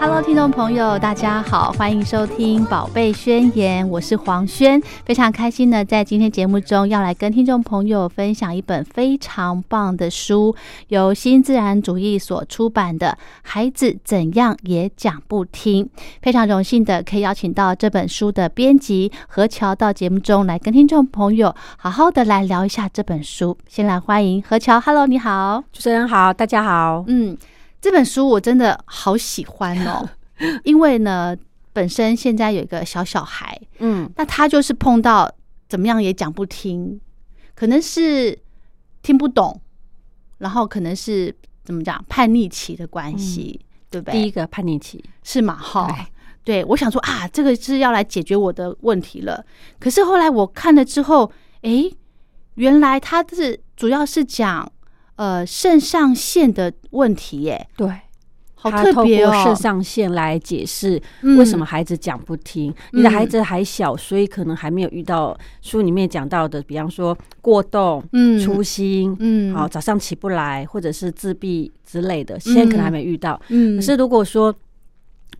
Hello，听众朋友，大家好，欢迎收听《宝贝宣言》，我是黄轩，非常开心呢，在今天节目中要来跟听众朋友分享一本非常棒的书，由新自然主义所出版的《孩子怎样也讲不听》。非常荣幸的可以邀请到这本书的编辑何乔到节目中来跟听众朋友好好的来聊一下这本书。先来欢迎何乔，Hello，你好。主持人好，大家好。嗯，这本书我真的好喜欢哦，因为呢，本身现在有一个小小孩，嗯，那他就是碰到怎么样也讲不听，可能是听不懂，然后可能是怎么讲叛逆期的关系，对不对？第一个叛逆期，是嘛？哈，对，我想说啊，这个是要来解决我的问题了。可是后来我看了之后，哎，原来他是主要是讲呃肾上腺的问题，耶，对，好特别哦。肾上腺来解释嗯为什么孩子讲不听。你的嗯孩子还小，所以可能还没有遇到书里面讲到的，比方说过动、嗯粗心，嗯好早上起不来，或者是自闭之类的，现在可能还没遇到。嗯可是如果说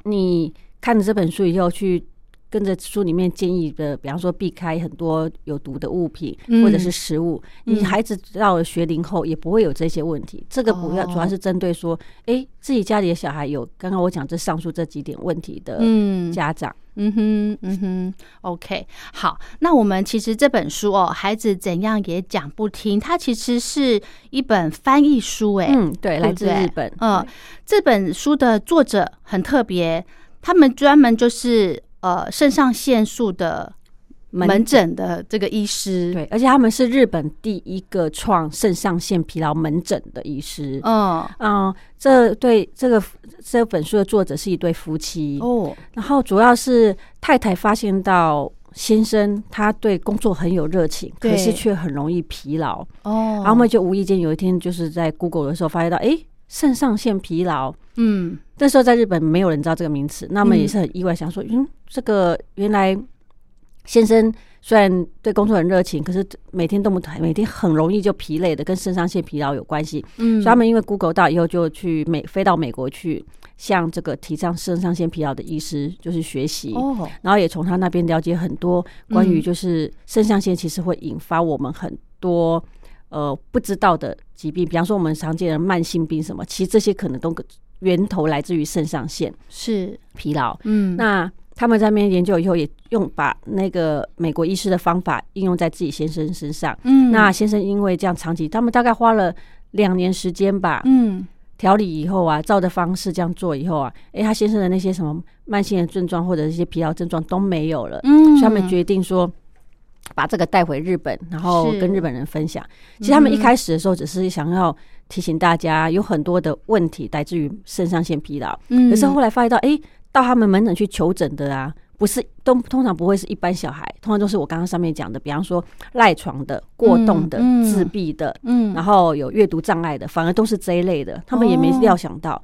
你看了这本书以后去。跟着书里面建议的，比方说避开很多有毒的物品嗯。或者是食物，嗯。你孩子到了学龄后也不会有这些问题。这个不要哦主要是针对说，哎、自己家里的小孩有刚刚我讲这上述这几点问题的嗯。家长，嗯哼，嗯哼，OK，好，那我们其实这本书哦，孩子怎样也讲不听，它其实是一本翻译书，哎，嗯，对，来自日本，嗯，这本书的作者很特别，他们专门就是呃肾上腺素的门诊。的这个医师，，对，而且他们是日本第一个创肾上腺疲劳门诊的医师。嗯，嗯，这对这个这本书的作者是一对夫妻，哦，然后主要是太太发现到先生他对工作很有热情，可是对却很容易疲劳，哦，然后我们就无意间有一天就是在 Google 的时候发现到，哎，肾上腺疲劳。嗯那时候在日本没有人知道这个名词，那么嗯也是很意外，想说，嗯，这个原来先生虽然对工作很热情，可是每天动不每天很容易就疲累的，跟肾上腺疲劳有关系。嗯，所以他们因为 Google 到以后，就去美飞到美国去向这个提倡肾上腺疲劳的医师就是学习，哦，然后也从他那边了解很多关于嗯。就是肾上腺其实会引发我们很多呃不知道的疾病，比方说我们常见的慢性病什么，其实这些可能都源头来自于肾上腺是，疲劳。嗯，那他们在那边研究以后，也用把那个美国医师的方法应用在自己先生身上。嗯，那先生因为这样长期，他们大概花了两年时间吧，嗯调理以后啊，照的方式这样做以后啊，诶，他先生的那些什么慢性的症状或者一些疲劳症状都没有了，嗯，所以他们决定说。把这个带回日本，然后跟日本人分享。其实他们一开始的时候，只是想要提醒大家，有很多的问题来自于肾上腺疲劳。嗯，可是后来发现到，哎、到他们门诊去求诊的啊，不是都通常不会是一般小孩，通常都是我刚刚上面讲的，比方说赖床的、过动的、嗯嗯。自闭的，嗯，然后有阅读障碍的，反而都是这一类的，他们也没哦料想到。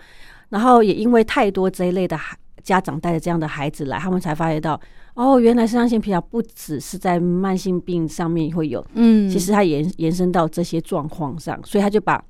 然后也因为太多这一类的孩家长带着这样的孩子来，他们才发现到，哦，原来肾上腺疲劳不只是在慢性病上面会有，嗯，其实它延延伸到这些状况上，所以他就把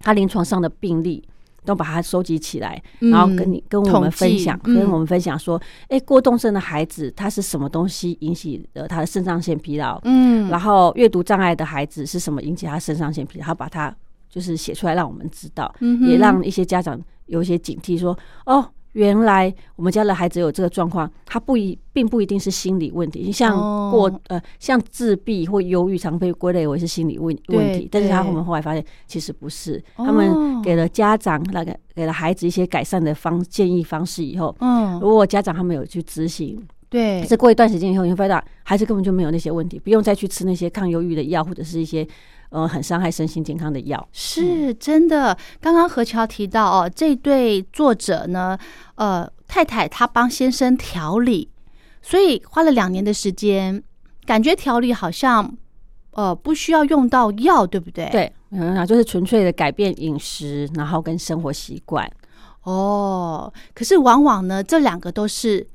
他临床上的病例都把它收集起来，嗯然后跟你跟我统们分享，嗯跟我们分享说，哎、过动症的孩子他是什么东西引起的他的肾上腺疲劳？嗯，然后阅读障碍的孩子是什么引起他肾上腺疲劳？他把它就是写出来让我们知道，嗯也让一些家长有一些警惕说，哦。原来我们家的孩子有这个状况，他不一并不一定是心理问题，像过、哦呃像自闭或忧郁常被归类为是心理问对问题，但是他我们后来发现其实不是，哦。他们给了家长那个给了孩子一些改善的方建议方式以后，嗯，如果家长他们有去执行，对。可，是过一段时间以后，你会发现孩子根本就没有那些问题，不用再去吃那些抗忧郁的药或者是一些呃很伤害身心健康的药。是真的。刚刚何乔提到哦，这对作者呢，呃，太太她帮先生调理，所以花了两年的时间，感觉调理好像呃不需要用到药，对不对？，对，嗯，就是纯粹的改变饮食，然后跟生活习惯。哦，可是往往呢，这两个都是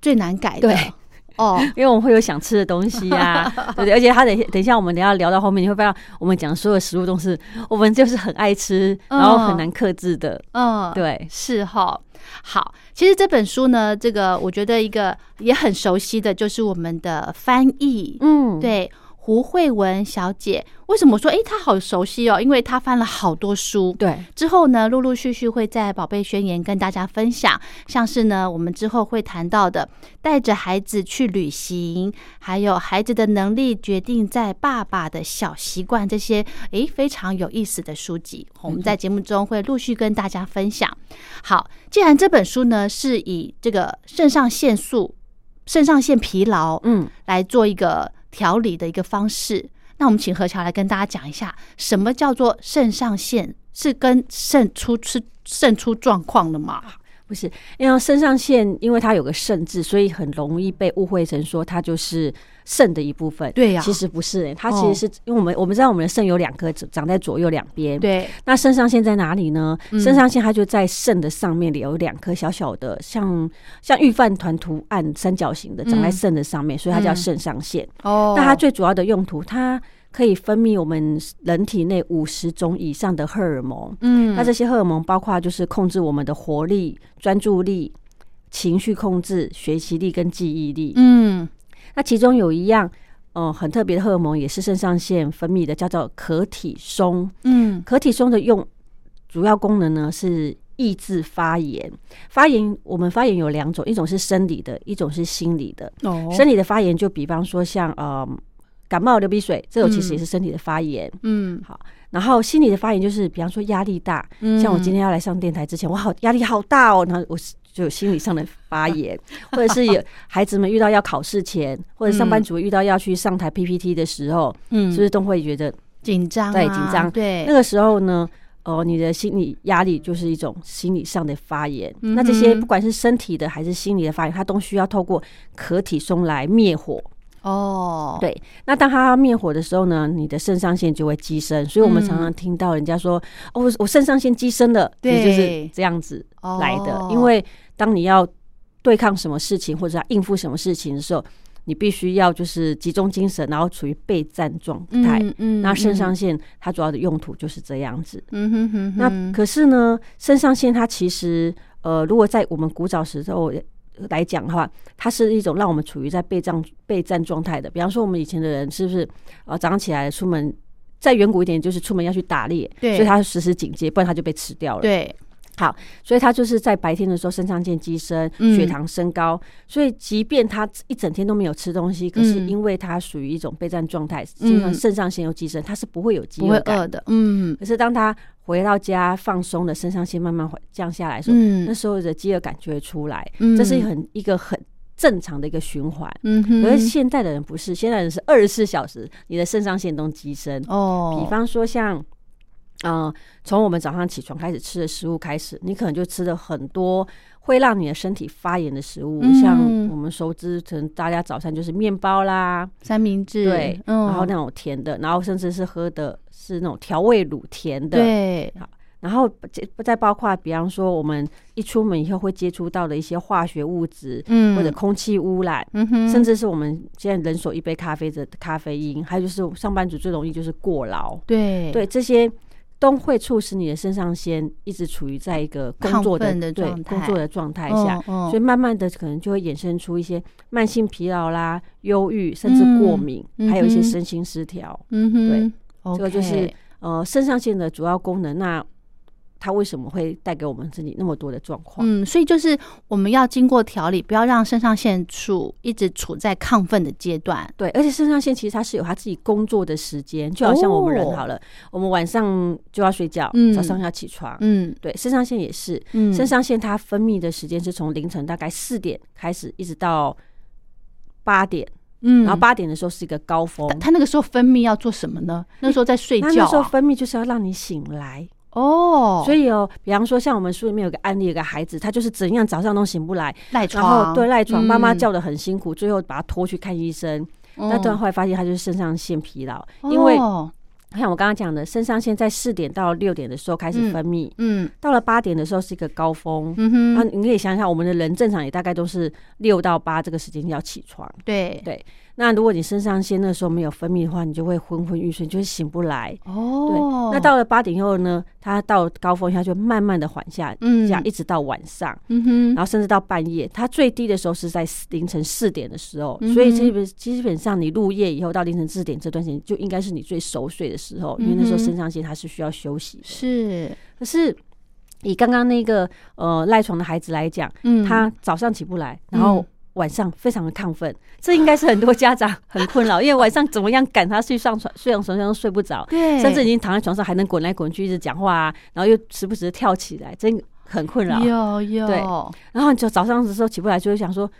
最难改的。对。哦，因为我们会有想吃的东西啊，对？而且他等等一下，我们等一下聊到后面，你会发现我们讲的所有食物都是我们就是很爱吃，然后很难克制的。嗯，对，是哈。好，其实这本书呢，这个我觉得一个也很熟悉的就是我们的翻译，嗯，对胡慧文小姐。为什么说诶她好熟悉哦？因为她翻了好多书。对，之后呢，陆陆续续会在《宝贝宣言》跟大家分享，像是呢，我们之后会谈到的，带着孩子去旅行，还有孩子的能力决定在爸爸的小习惯这些，诶，非常有意思的书籍，我们在节目中会陆续跟大家分享。好，既然这本书呢是以这个肾上腺素、肾上腺疲劳，嗯，来做一个调理的一个方式。那我们请何乔来跟大家讲一下，什么叫做肾上腺？是跟肾出是肾出状况的吗？不是，因为肾上腺，因为它有个肾字，所以很容易被误会成说它就是肾的一部分。对呀其实不是、欸，它其实是、因为我们我们知道我们的肾有两颗长在左右两边。。对，那肾上腺在哪里呢？嗯肾上腺它就在肾的上面有两颗小小的，像像预饭团图案三角形的，长在嗯肾的上面，所以它叫嗯肾上腺。哦那它最主要的用途，它可以分泌我们人体内五十种以上的荷尔蒙。嗯那这些荷尔蒙包括就是控制我们的活力、专注力、情绪控制、学习力跟记忆力。嗯那其中有一样，呃，很特别的荷尔蒙也是肾上腺分泌的，叫做可体松。嗯可体松的用主要功能呢是抑制发炎。发炎我们发炎有两种，一种是生理的，一种是心理的。哦生理的发炎就比方说像呃感冒流鼻水，这种其实也是身体的发炎。嗯好然后心理的发炎就是比方说压力大，嗯像我今天要来上电台之前，我好压力好大哦，然后我就有心理上的发炎，或者是有孩子们遇到要考试前，或者上班族遇到要去上台 PPT 的时候，嗯是不是都会觉得紧张啊对紧张对那个时候呢？哦，你的心理压力就是一种心理上的发炎。嗯那这些不管是身体的还是心理的发炎，它都需要透过壳体松来灭火。哦对，那当它灭火的时候呢，你的肾上腺就会激升，所以我们嗯常常听到人家说：“哦，我我肾上腺激升了。”对就是这样子哦来的。因为当你要对抗什么事情或者要应付什么事情的时候，你必须要就是集中精神，然后处于备战状态。嗯嗯那肾上腺它主要的用途就是这样子。嗯哼哼那可是呢，肾上腺它其实呃，如果在我们古早时候来讲的话，它是一种让我们处于在备战备战状态的。比方说，我们以前的人是不是呃早上起来出门，再远古一点，就是出门要去打猎，所以他时时警戒，不然他就被吃掉了。对所以他就是在白天的时候肾上腺激升，嗯。血糖升高，所以即便他一整天都没有吃东西，可是嗯。因为他属于一种备战状态，嗯。经常肾上腺又激升，他是不会有饥饿感饿的嗯。可是当他回到家放松的肾上腺慢慢回降下来的时候，嗯。那时候的饥饿感就会出来，嗯。这是很一个很正常的一个循环。嗯哼。可是现代的人不是，现代人是二十四小时你的肾上腺都激升。哦。比方说像，呃，从我们早上起床开始吃的食物开始，你可能就吃了很多会让你的身体发炎的食物，嗯。像我们熟知，可能大家早餐就是面包啦，三明治对，嗯然后那种甜的，然后甚至是喝的是那种调味乳甜的，对。然后再再包括，比方说我们一出门以后会接触到的一些化学物质，嗯或者空气污染，嗯哼甚至是我们现在人手一杯咖啡的咖啡因，还有就是上班族最容易就是过劳，对。对这些都会促使你的肾上腺一直处于在一个工作的对状态。工作的状态下，所以慢慢的可能就会衍生出一些慢性疲劳啦、忧郁，甚至过敏，嗯还有一些身心失调。嗯哼，对这个就是呃肾上腺的主要功能。那它为什么会带给我们身体那么多的状况？嗯，所以就是我们要经过调理，不要让肾上腺素一直处在亢奋的阶段。对，而且肾上腺其实它是有它自己工作的时间，就好像我们人好了，我们晚上就要睡觉，早上要起床。嗯对，肾上腺也是，嗯肾上腺它分泌的时间是从凌晨大概四点开始，一直到八点，嗯然后八点的时候是一个高峰。他他那个时候分泌要做什么呢？那时候在睡觉啊、那时候分泌就是要让你醒来，哦，以所以哦，比方说像我们书里面有个案例，有个孩子，他就是怎样早上都醒不来，然赖床，后对赖床，妈妈嗯，叫的很辛苦，最后把他拖去看医生，那突然后来发现他就是肾上腺疲劳，因为哦像我刚刚讲的，肾上腺在四点到六点的时候开始分泌，嗯。到了八点的时候是一个高峰。嗯哼，那你可以想想，我们的人正常也大概都是六到八这个时间要起床。对。对那如果你肾上腺那时候没有分泌的话，你就会昏昏欲睡，就会醒不来。哦。对，哦，那到了八点以后呢，它到高峰，它就慢慢的缓下，嗯。这样一直到晚上，嗯哼。然后甚至到半夜。它最低的时候是在凌晨四点的时候，嗯所以基本基本上你入夜以后到凌晨四点这段时间，就应该是你最熟睡的时候，因为那时候肾上腺它是需要休息的。是。可是以刚刚那个呃赖床的孩子来讲，嗯。他早上起不来，然后嗯晚上非常的亢奋，这应该是很多家长很困扰，因为晚上怎么样赶他去上床，睡上床上都睡不着，对，甚至已经躺在床上还能滚来滚去一直讲话啊，然后又时不时跳起来，真很困扰。有有对然后你就早上的时候起不来，就会想说。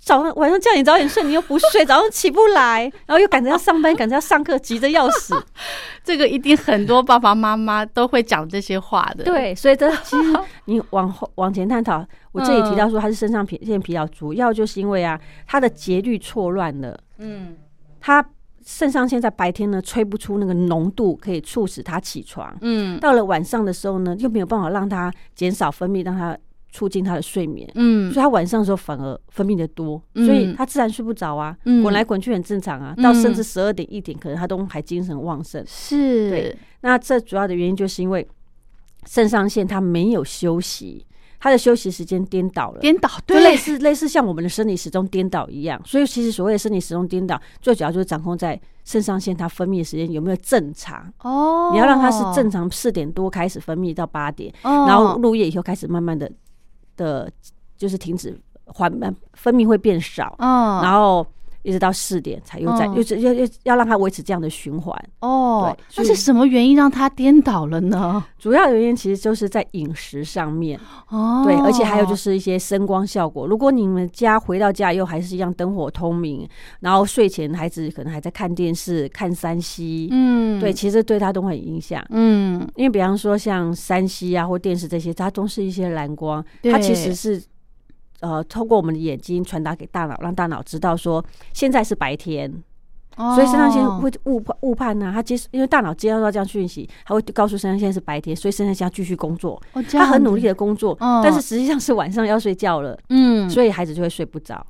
早上晚上叫你早点睡，你又不睡，早上起不来，然后又赶着要上班，赶着要上课，急得要死。这个一定很多爸爸妈妈都会讲这些话的。，对，所以这其实你往后往前探讨，我这里提到说他是肾上皮腺疲劳，主要就是因为啊，他的节律错乱了，嗯他肾上腺在白天呢吹不出那个浓度，可以促使他起床。嗯到了晚上的时候呢，又没有办法让他减少分泌，让他促进他的睡眠。嗯所以他晚上的时候反而分泌的多，嗯所以他自然睡不着啊，嗯滚来滚去很正常啊。嗯到甚至十二点一点，可能他都还精神旺盛。是对，那这主要的原因就是因为肾上腺它没有休息，它的休息时间颠倒了。颠倒，就对类似类似像我们的生理时钟颠倒一样，所以其实所谓的生理时钟颠倒，最主要就是掌控在肾上腺它分泌的时间有没有正常。哦，你要让它是正常四点多开始分泌到八点，哦，然后入夜以后开始慢慢的的，就是停止缓慢分泌会变少，嗯，然后一直到四点才又在嗯又是要要要让他维持这样的循环。哦，对那是什么原因让他颠倒了呢？主要原因其实就是在饮食上面，哦，对，而且还有就是一些声光效果。如果你们家回到家又还是一样灯火通明，然后睡前孩子可能还在看电视、看山西、嗯，对，其实对他都会有影响。嗯，因为比方说像山西啊或电视这些，它都是一些蓝光，它其实是呃通过我们的眼睛传达给大脑，让大脑知道说现在是白天，哦所以肾上腺会误判误判呢、他接因为大脑接收到这样讯息，他会告诉肾上腺是白天，所以肾上腺要继续工作，哦，他很努力，的工作，嗯但是实际上是晚上要睡觉了，嗯，所以孩子就会睡不着，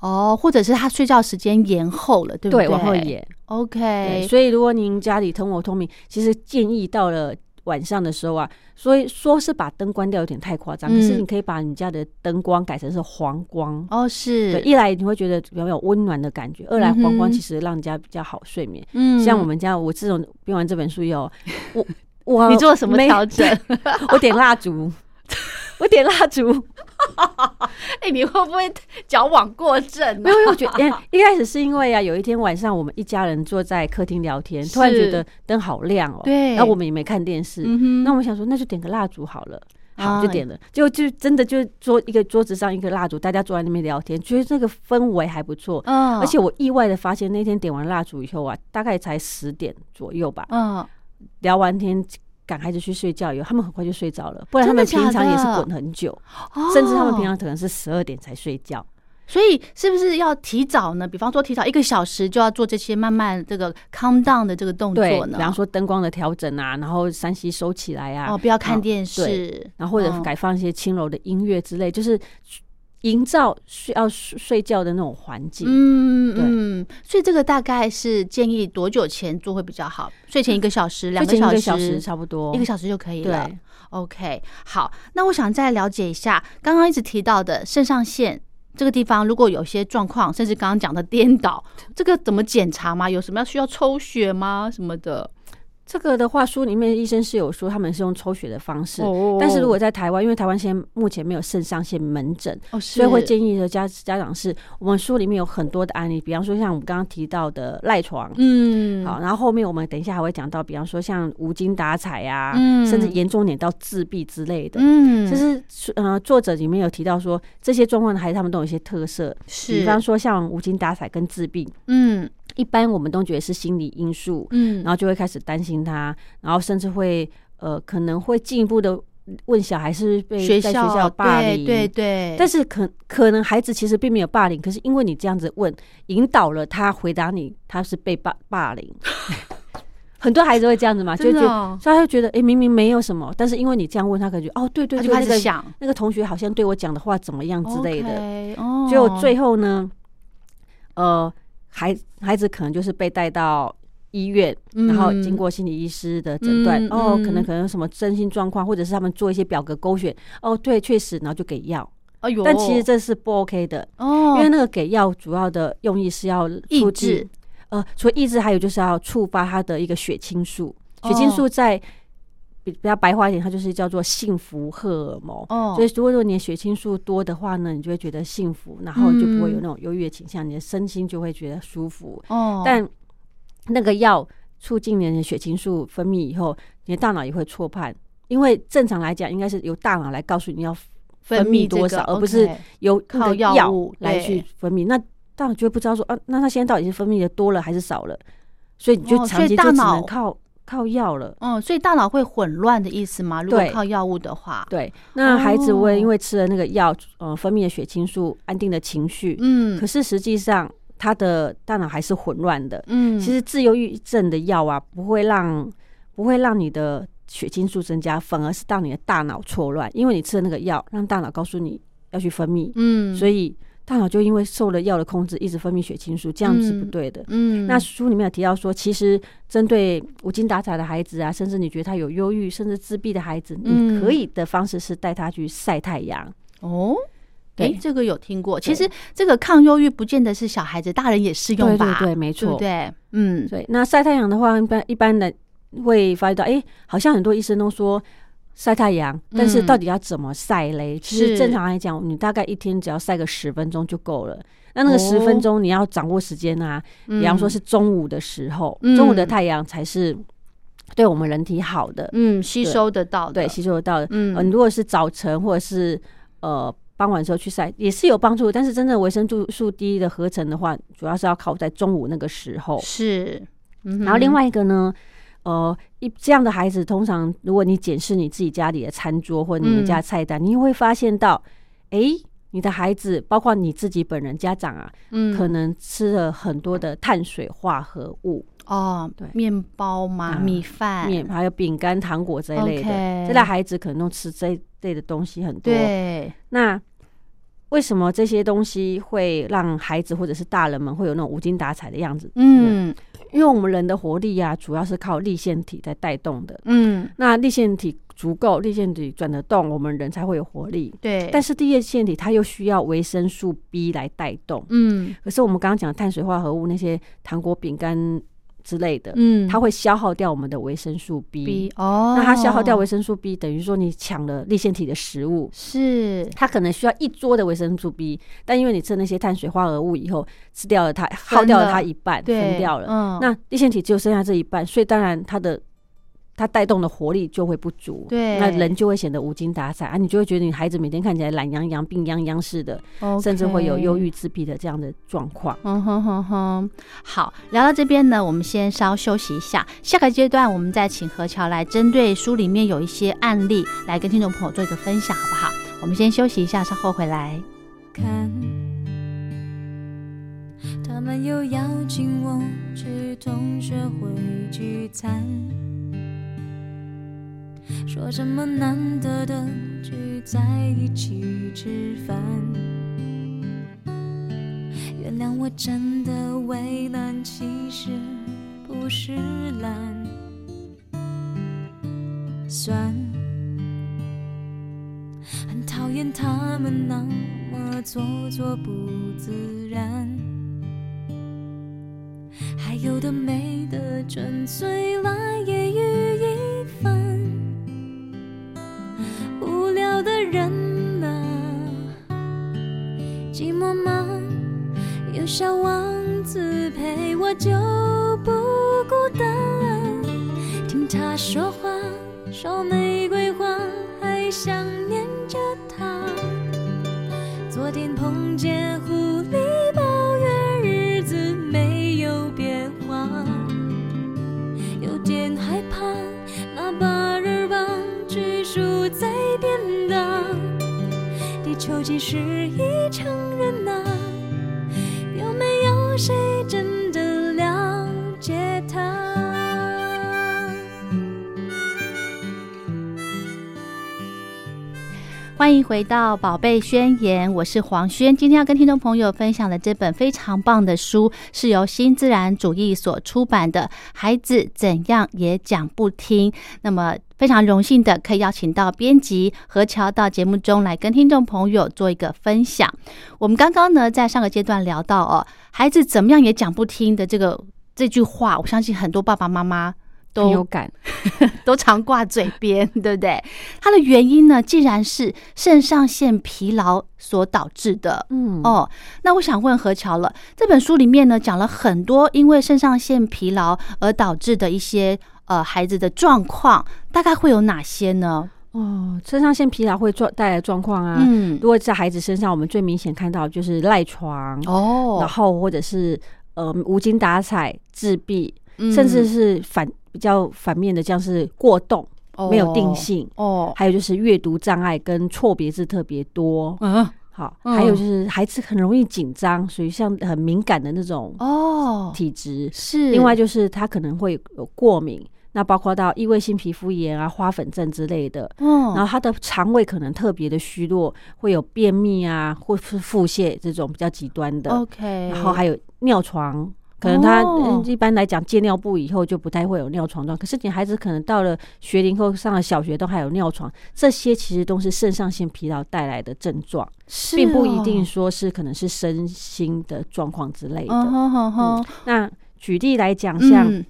哦，或者是他睡觉时间延后了，对不对，对？往后延。，OK，所以如果您家里通我通明，其实建议到了。晚上的时候啊，所以说是把灯关掉有点太夸张，嗯。可是你可以把你家的灯光改成是黄光，哦，是，对，一来你会觉得比较有温暖的感觉，二来黄光其实让人家比较好睡眠。嗯。像我们家，我自从编完这本书以后，我我 你做了什么调整？我点蜡烛，我点蜡烛，哎，你会不会矫枉过正啊？没有，我觉得，因 一开始是因为啊，有一天晚上我们一家人坐在客厅聊天，突然觉得灯好亮哦，对。然后我们也没看电视，嗯那我们想说那就点个蜡烛好了。啊。好，就点了，就就真的就桌一个桌子上一个蜡烛，大家坐在那边聊天，觉得这个氛围还不错。嗯，而且我意外的发现，那天点完蜡烛以后啊，大概才十点左右吧，嗯，聊完天赶孩子去睡觉以后，他们很快就睡着了，不然他们平常也是滚很久，甚至他们平哦常可能是十二点才睡觉。所以是不是要提早呢？比方说提早一个小时就要做这些慢慢这个 calm down 的这个动，作呢？比方说灯光的调整啊，然后山西收起来啊，哦，不要看电视，对然后或者嗯改放一些轻柔的音乐之类，就是营造睡要睡睡觉的那种环境。嗯对嗯，所以这个大概是建议多久前做会比较好？睡前一个小时、两个小小时差不多，一个小时就可以了对。OK，好，那我想再了解一下刚刚一直提到的肾上腺这个地方，如果有些状况，甚至刚刚讲的颠倒，这个怎么检查吗？有什么要需要抽血吗？什么的？这个的话，书里面医生是有说他们是用抽血的方式，哦但是如果在台湾，因为台湾现在目前没有肾上腺门诊，哦，所以会建议，的家家长是，我们书里面有很多的案例，比方说像我们刚刚提到的赖床。嗯，好，然后后面我们等一下还会讲到，比方说像无精打采啊，嗯。甚至严重点到自闭之类的。嗯，就是呃，作者里面有提到说，这些状况的孩子他们都有一些特色，是，比方说像无精打采跟自闭，嗯一般我们都觉得是心理因素，嗯，然后就会开始担心他，然后甚至会呃可能会进一步的问小孩是被学在学校霸凌，对对对，但是可可能孩子其实并没有霸凌，可是因为你这样子问，引导了他回答你他是被霸霸凌。很多孩子会这样子嘛，就觉得，哦。所以他就觉得，哎、明明没有什么，但是因为你这样问他，可能觉，哦，对对对，就开那个始想。那个同学好像对我讲的话怎么样之类的，OK，哦，结果最后呢，呃，孩孩子可能就是被带到医院，然后经过心理医师的诊断，嗯哦，嗯可能可能有什么身心状况，或者是他们做一些表格勾选，哦，对，确实，然后就给药，哎呦，但其实这是不 OK 的，哦，因为那个给药主要的用意是要抑制，呃，除了抑制，还有就是要触发他的一个血清素，血清素在。比比较白话一点，它就是叫做幸福荷尔蒙。哦，所以，如果说你的血清素多的话呢，你就会觉得幸福，然后就不会有嗯那种优越倾向，你的身心就会觉得舒服。哦，但那个药促进你的血清素分泌以后，你的大脑也会错判，因为正常来讲，应该是由大脑来告诉你要分泌多少，这个而不是由靠药药物来去分泌。那大脑就会不知道说啊，那他现在到底是分泌的多了还是少了？所以你就长期就只能靠靠药了。嗯，所以大脑会混乱的意思吗？如果靠药物的话，对，那孩子会哦。因为吃了那个药，呃，分泌的血清素，安定的情绪，嗯，可是实际上他的大脑还是混乱的。嗯，其实自由郁症的药啊，不会让不会让你的血清素增加，反而是让你的大脑错乱，因为你吃了那个药，让大脑告诉你要去分泌，嗯，所以大脑就因为受了药的控制，一直分泌血清素，这样是不对的。嗯，那书里面有提到说，其实针对无精打采的孩子啊，甚至你觉得他有忧郁甚至自闭的孩子，嗯你可以的方式是带他去晒太阳。哦。对诶，这个有听过。其实这个抗忧郁不见得是小孩子，大人也适用吧？对对对，没错。对对？嗯，对，那晒太阳的话，一般一般的会发觉到，哎、好像很多医生都说晒太阳，但是嗯到底要怎么晒嘞？其实正常来讲，你大概一天只要晒个十分钟就够了。那那个十哦分钟你要掌握时间啊，比方说嗯是中午的时候，嗯中午的太阳才是对我们人体好的，嗯吸收得到的，对，吸收得到的。嗯呃，如果是早晨或者是呃傍晚的时候去晒，也是有帮助，但是真正维生素素 D 的合成的话，主要是要靠在中午那个时候。是。嗯然后另外一个呢，呃，一这样的孩子，通常如果你检视你自己家里的餐桌或者你们家菜单，你会发现到，诶，你的孩子，包括你自己本人家长啊，嗯。可能吃了很多的碳水化合物，哦，对。面包嘛，啊米饭，面还有饼干、糖果这一类的。这类孩子可能都吃这一类的东西很多。对，那为什么这些东西会让孩子或者是大人们会有那种无精打采的样子？嗯因为我们人的活力啊，主要是靠立腺体在带动的。嗯，那立腺体足够，立腺体转得动，我们人才会有活力。对，但是第二腺体它又需要维生素 B 来带动。嗯可是我们刚刚讲碳水化合物那些糖果、饼干之类的，嗯，它会消耗掉我们的维生素 B。B 哦，那它消耗掉维生素 B，等于说你抢了立腺体的食物，是。它可能需要一桌的维生素 B，但因为你吃那些碳水化合物以后，吃掉了它，耗掉了它一半，对。分掉了。嗯，那立腺体只有剩下这一半，所以当然它的它带动的活力就会不足，对那人就会显得无精打采啊，你就会觉得你孩子每天看起来懒洋洋、病殃殃似的，甚至会有忧郁、自闭的这样的状况。嗯哼哼哼，好，聊到这边呢，我们先稍休息一下，下个阶段我们再请何乔来针对书里面有一些案例来跟听众朋友做一个分享，好不好？我们先休息一下，稍后回来。看，他们又邀请我去同学会聚餐。说什么难得的聚在一起吃饭。原谅我真的为难，其实不是懒，酸。很讨厌他们那么做作不自然，还有的没的，纯粹来揶揄一。无聊的人啊，寂寞吗？有小王子陪我就不孤单。听他说话，说玫瑰花，还想念着他。昨天碰见狐狸，抱怨日子没有变化，有点害怕那把人棒拘束。地球其实已成人呐、有没有谁真的了欢迎回到《宝贝宣言》，我是黄轩。今天要跟听众朋友分享的这本非常棒的书，是由新自然主义所出版的《孩子怎样也讲不听》。那么非常荣幸的可以邀请到编辑何乔到节目中来跟听众朋友做一个分享。我们刚刚呢在上个阶段聊到哦，孩子怎么样也讲不听的这个这句话，我相信很多爸爸妈妈。都有感，都常挂嘴边，对不对？它的原因呢，竟然是肾上腺疲劳所导致的，嗯哦，那我想问何乔了，这本书里面呢讲了很多因为肾上腺疲劳而导致的一些呃孩子的状况，大概会有哪些呢？哦，肾上腺疲劳会状带来的状况啊。嗯，如果在孩子身上，我们最明显看到就是赖床哦，然哦，后或者是呃无精打采、自闭，嗯甚至是反比较反面的，像是过动、没有定性，哦，还有就是阅读障碍跟错别字特别多。嗯，好，嗯还有就是孩子很容易紧张，属于像很敏感的那种哦，体质。是，另外就是他可能会有过敏，那包括到异位性皮肤炎啊、花粉症之类的。嗯，然后他的肠胃可能特别的虚弱，会有便秘啊，或是腹泻这种比较极端的。OK，然后还有尿床，可能他、一般来讲戒尿布以后就不太会有尿床状，可是你孩子可能到了学龄后上了小学都还有尿床，这些其实都是肾上腺疲劳带来的症状，是并不一哦定说是可能是身心的状况之类的。嗯那举例来讲，像嗯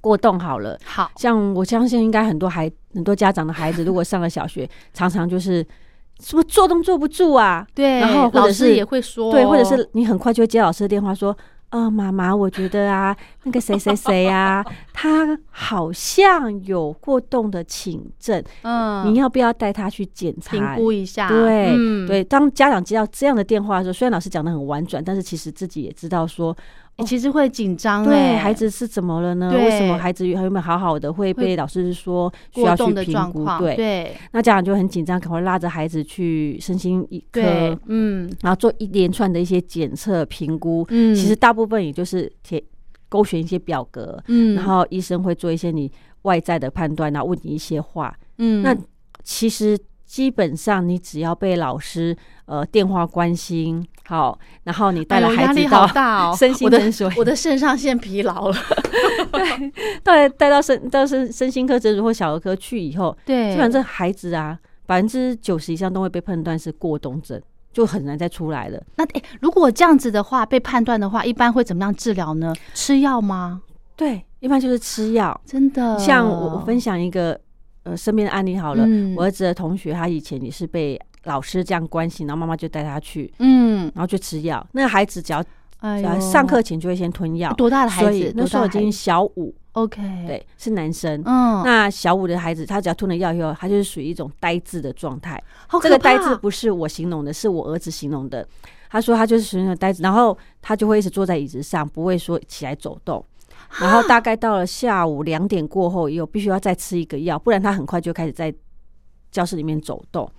过动好了。好，像我相信，应该很多孩很多家长的孩子，如果上了小学，常常就是是不是坐都坐不住啊？对，然后或老师者是也会说，对，或者是你很快就会接老师的电话说，啊，妈妈，我觉得啊，那个谁谁谁啊，他好像有过动的请症，嗯，你要不要带他去检查？评估一下，对、嗯，对，当家长接到这样的电话的时候，虽然老师讲的很婉转，但是其实自己也知道说，欸其实会紧张，对。哎孩子是怎么了呢？对。为什么孩子有没有好好的会被老师说需要去评估？对。那家长就很紧张，赶快拉着孩子去身心一科，，嗯。然后做一连串的一些检测评估。嗯，其实大部分也就是填勾选一些表格，嗯，然后医生会做一些你外在的判断，然后问你一些话。嗯，那其实基本上你只要被老师呃电话关心，好，然后你带了孩子到 身心诊所，我的肾上腺疲劳了，带带到身到身身心科诊所或小儿科去以后，对，基本上这孩子啊，百分之九十以上都会被判断是过冬症，就很难再出来了。那哎、如果这样子的话被判断的话，一般会怎么样治疗呢？吃药吗？对，一般就是吃药。真的，像我我分享一个呃身边的案例好了，嗯我儿子的同学他以前也是被老师这样关心，然后妈妈就带他去，嗯，然后就吃药。那个孩子只要上课前就会先吞药，多大的孩所子以？那时候已经小五，OK，，对，是男生。嗯，那小五的孩子，他只要吞了药以后，他就是属于一种呆滞的状态。这个呆怕滞不是我形容的，是我儿子形容的。他说他就是属于那种呆滞，然后他就会一直坐在椅子上，不会说起来走动。然后大概到了下午两点过后，又必须要再吃一个药，不然他很快就开始在教室里面走动。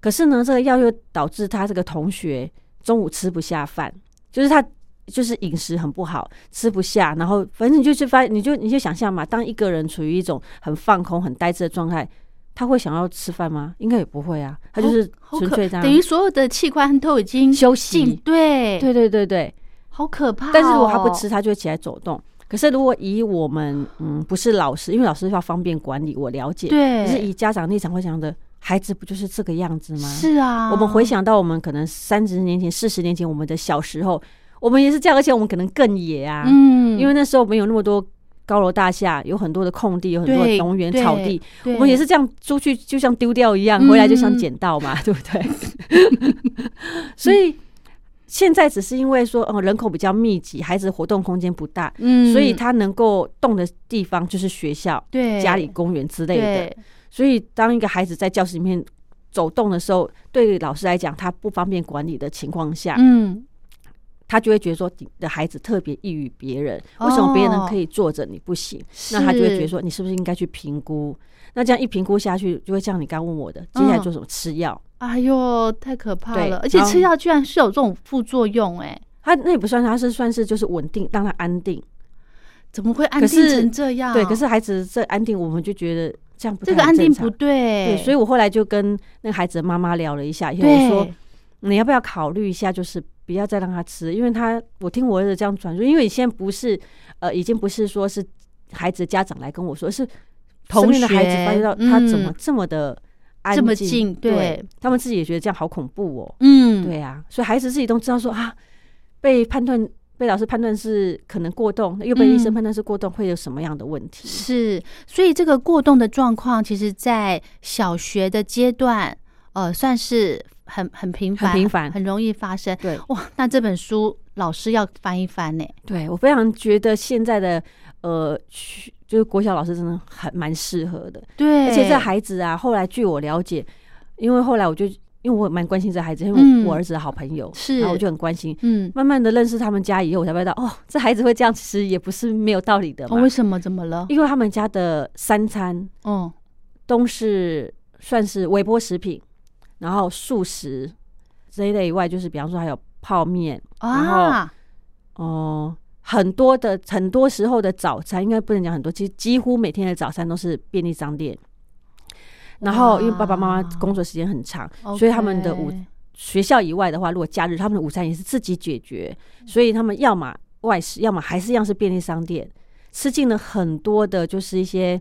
可是呢，这个药又导致他这个同学中午吃不下饭，就是他就是饮食很不好，吃不下，然后反正你就去发，你就你就想象嘛，当一个人处于一种很放空、很呆滞的状态，他会想要吃饭吗？应该也不会啊，他就是纯粹这样等于所有的器官都已经休进息。对对对对对，好可怕哦、但是如果他不吃，他就会起来走动。可是如果以我们嗯不是老师，因为老师要方便管理，我了解。对，可是以家长立场会想的，孩子不就是这个样子吗？是啊，我们回想到我们可能三十年前、四十年前我们的小时候，我们也是这样，而且我们可能更野啊，嗯，因为那时候没有那么多高楼大厦，有很多的空地，有很多的农园草地，我们也是这样出去就像丢掉一样，嗯回来就像捡到嘛，对不对？所以现在只是因为说，哦，人口比较密集，孩子活动空间不大，嗯，所以他能够动的地方就是学校、对。家里、公园之类的。对所以当一个孩子在教室里面走动的时候，对老师来讲，他不方便管理的情况下，嗯，他就会觉得说你的孩子特别异于别人，为什么别人可以坐着你不行？那他就会觉得说你是不是应该去评估？那这样一评估下去，就会像你刚问我的，接下来做什么？吃药？哎呦，太可怕了！而且吃药居然是有这种副作用、哎，他那也不算，他是算是就是稳定，让他安定。怎么会安定成这样？对，可是孩子这安定，我们就觉得这样不这个安定不对，对，所以我后来就跟那个孩子的妈妈聊了一下，因为我说你要不要考虑一下，就是不要再让他吃，因为他我听我儿子这样转述，因为你现在不是呃，已经不是说是孩子家长来跟我说，是同身边的孩子发现到他怎么嗯这么的安这么静。近对对他们自己也觉得这样好恐怖哦。嗯，对啊，所以孩子自己都知道说啊，被判断被老师判断是可能过动，又被医生嗯判断是过动，会有什么样的问题？是，所以这个过动的状况，其实在小学的阶段，呃，算是很很频繁、很频繁很容易发生。对哇，那这本书老师要翻一翻呢。对我非常觉得现在的呃，就是国小老师真的很蛮适合的，对，而且这孩子啊，后来据我了解，因为后来我就因为我蛮关心这孩子，因为嗯我儿子的好朋友，是然后我就很关心。嗯，慢慢的认识他们家以后，我才知道哦，这孩子会这样，其实也不是没有道理的嘛。哦，为什么？怎么了？因为他们家的三餐嗯，都是算是微波食品，然后素食这一类以外，就是比方说还有泡面，然后啊，哦、很多的很多时候的早餐，应该不能讲很多，其实几乎每天的早餐都是便利商店。然后，因为爸爸妈妈工作时间很长，所以他们的午学校以外的话，如果假日他们的午餐也是自己解决，所以他们要么外食，要么还是一样是便利商店，吃进了很多的，就是一些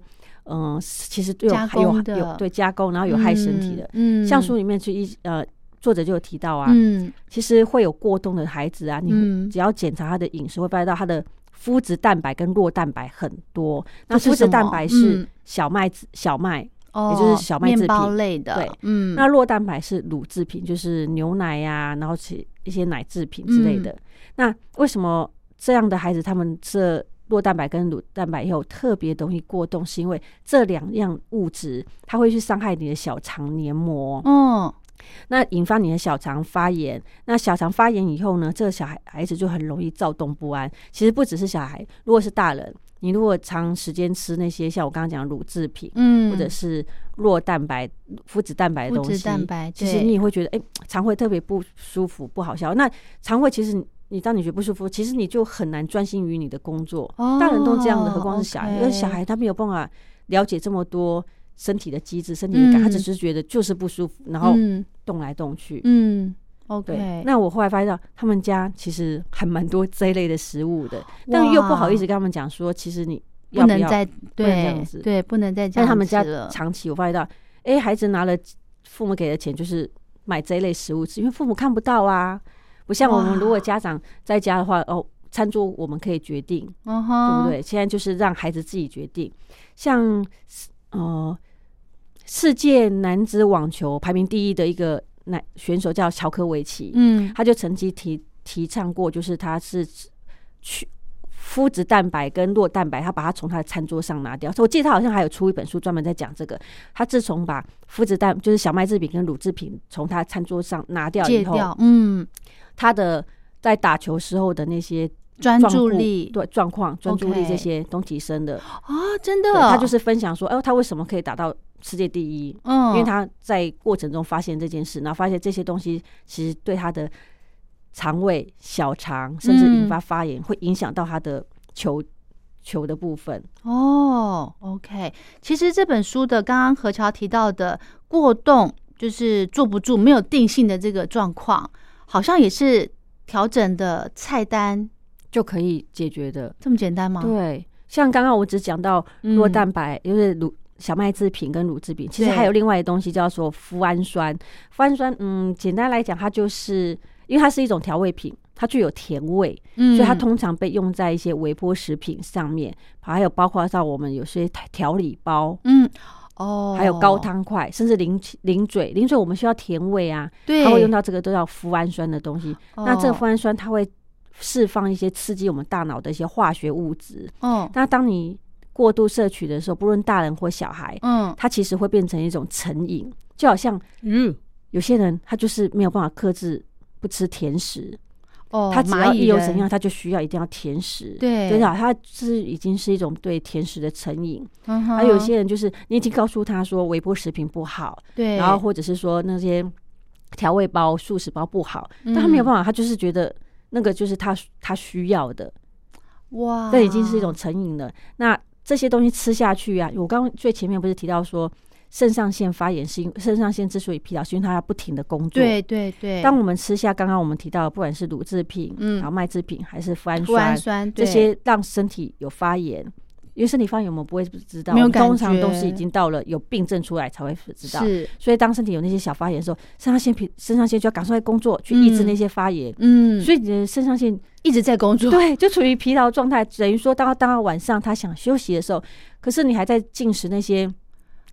嗯、其实有还有有对加工，然后有害身体的。嗯，嗯。像书里面去一呃，作者就有提到啊，嗯。其实会有过动的孩子啊，你嗯。只要检查他的饮食，会发现到他的麸质蛋白跟酪蛋白很多。那麸质蛋白是嗯。小麦子小麦，哦，就是小麦制品类的，对，嗯，那酪蛋白是乳制品，就是牛奶呀、然后其一些奶制品之类嗯的。那为什么这样的孩子他们这酪蛋白跟乳蛋白以后特别容易过动？是因为这两样物质它会去伤害你的小肠黏膜，嗯，那引发你的小肠发炎。那小肠发炎以后呢，这个小孩孩子就很容易躁动不安。其实不只是小孩，如果是大人，你如果长时间吃那些像我刚刚讲的乳制品，嗯，或者是弱蛋白、麸质蛋白的东西，蛋白，其实你也会觉得，哎、肠胃特别不舒服、不好消。那肠胃其实你你当你觉得不舒服，其实你就很难专心于你的工作。哦大人都这样的，何况是小孩？因为小孩他没有办法了解这么多身体的机制、身体的感，嗯他只是觉得就是不舒服，然后嗯动来动去。嗯对，OK，，那我后来发现到他们家其实还蛮多这一类的食物的，但又不好意思跟他们讲说，其实你要要不能再能这样子对，不能再这样但他们家长期我发现到，哎、孩子拿了父母给的钱，就是买这一类食物吃，因为父母看不到啊。不像我们如果家长在家的话，哦，餐桌我们可以决定，对不对？现在就是让孩子自己决定。像呃，世界男子网球排名第一的一个男选手叫乔科维奇，嗯他就曾经提提倡过，就是他是去麸质蛋白跟酪蛋白，他把它从他的餐桌上拿掉。我记得他好像还有出一本书专门在讲这个。他自从把麸质蛋就是小麦制品跟乳制品从他餐桌上拿掉以后，掉，嗯，他的在打球时候的那些专注力对状况、专注力这些都提升的。啊，真的，他就是分享说，哦，他为什么可以打到世界第一？嗯，因为他在过程中发现这件事，然后发现这些东西其实对他的肠胃、小肠，甚至引嗯发发炎，会影响到他的球球的部分。哦，OK。其实这本书的刚刚何乔提到的过动，就是坐不住、没有定性的这个状况，好像也是调整的菜单就可以解决的。这么简单吗？对，像刚刚我只讲到嗯弱蛋白，就是乳小麦制品跟乳制品，其实对还有另外的东西叫做脯氨酸。脯氨酸，嗯，简单来讲，它就是因为它是一种调味品，它具有甜味，嗯，所以它通常被用在一些微波食品上面，还有包括到我们有些调理包。嗯哦，还有高汤块，甚至零零嘴，零嘴我们需要甜味啊，对，它会用到这个都叫脯氨酸的东西。那这个哦脯氨酸它会释放一些刺激我们大脑的一些化学物质，哦，那当你过度摄取的时候，不论大人或小孩，嗯。它其实会变成一种成瘾，就好像嗯。有些人他就是没有办法克制不吃甜食，哦，他只要一有怎样，他就需要一定要甜食。对。对啊，他是已经是一种对甜食的成瘾。嗯还有一些人就是你已经告诉他说微波食品不好，对，然后或者是说那些调味包、素食包不好，嗯。但他没有办法，他就是觉得那个就是他他需要的。哇，这已经是一种成瘾了。那这些东西吃下去啊，我刚刚最前面不是提到说，肾上腺发炎是因肾上腺之所以疲劳，是因为它要不停的工作。对对对，当我们吃下刚刚我们提到的，不管是乳制品、嗯然后麦制品，还是脯氨酸，酸这些让身体有发炎。因为身体发炎，我们不会知道，通常都是已经到了有病症出来才会知道。是所以当身体有那些小发炎的时候，肾上腺皮肾上腺就要赶快工作去抑制嗯那些发炎。嗯，所以你的肾上腺一直在工作，对，就处于疲劳状态，等于说当到晚上他想休息的时候，可是你还在进食那些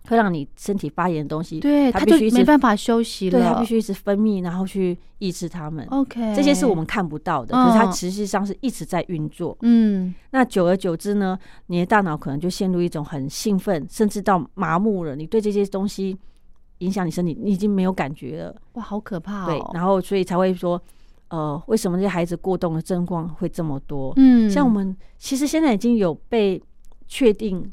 会让你身体发炎的东西，对，他就他必须一直没办法休息了，对，他必须一直分泌，然后去抑制它们。OK，这些是我们看不到的，可是它嗯实际上是一直在运作。嗯那久而久之呢，你的大脑可能就陷入一种很兴奋，甚至到麻木了。你对这些东西影响你身体，你已经没有感觉了。哇，好可怕哦，对，然后所以才会说，呃，为什么这些孩子过动的症状会这么多？嗯，像我们其实现在已经有被确定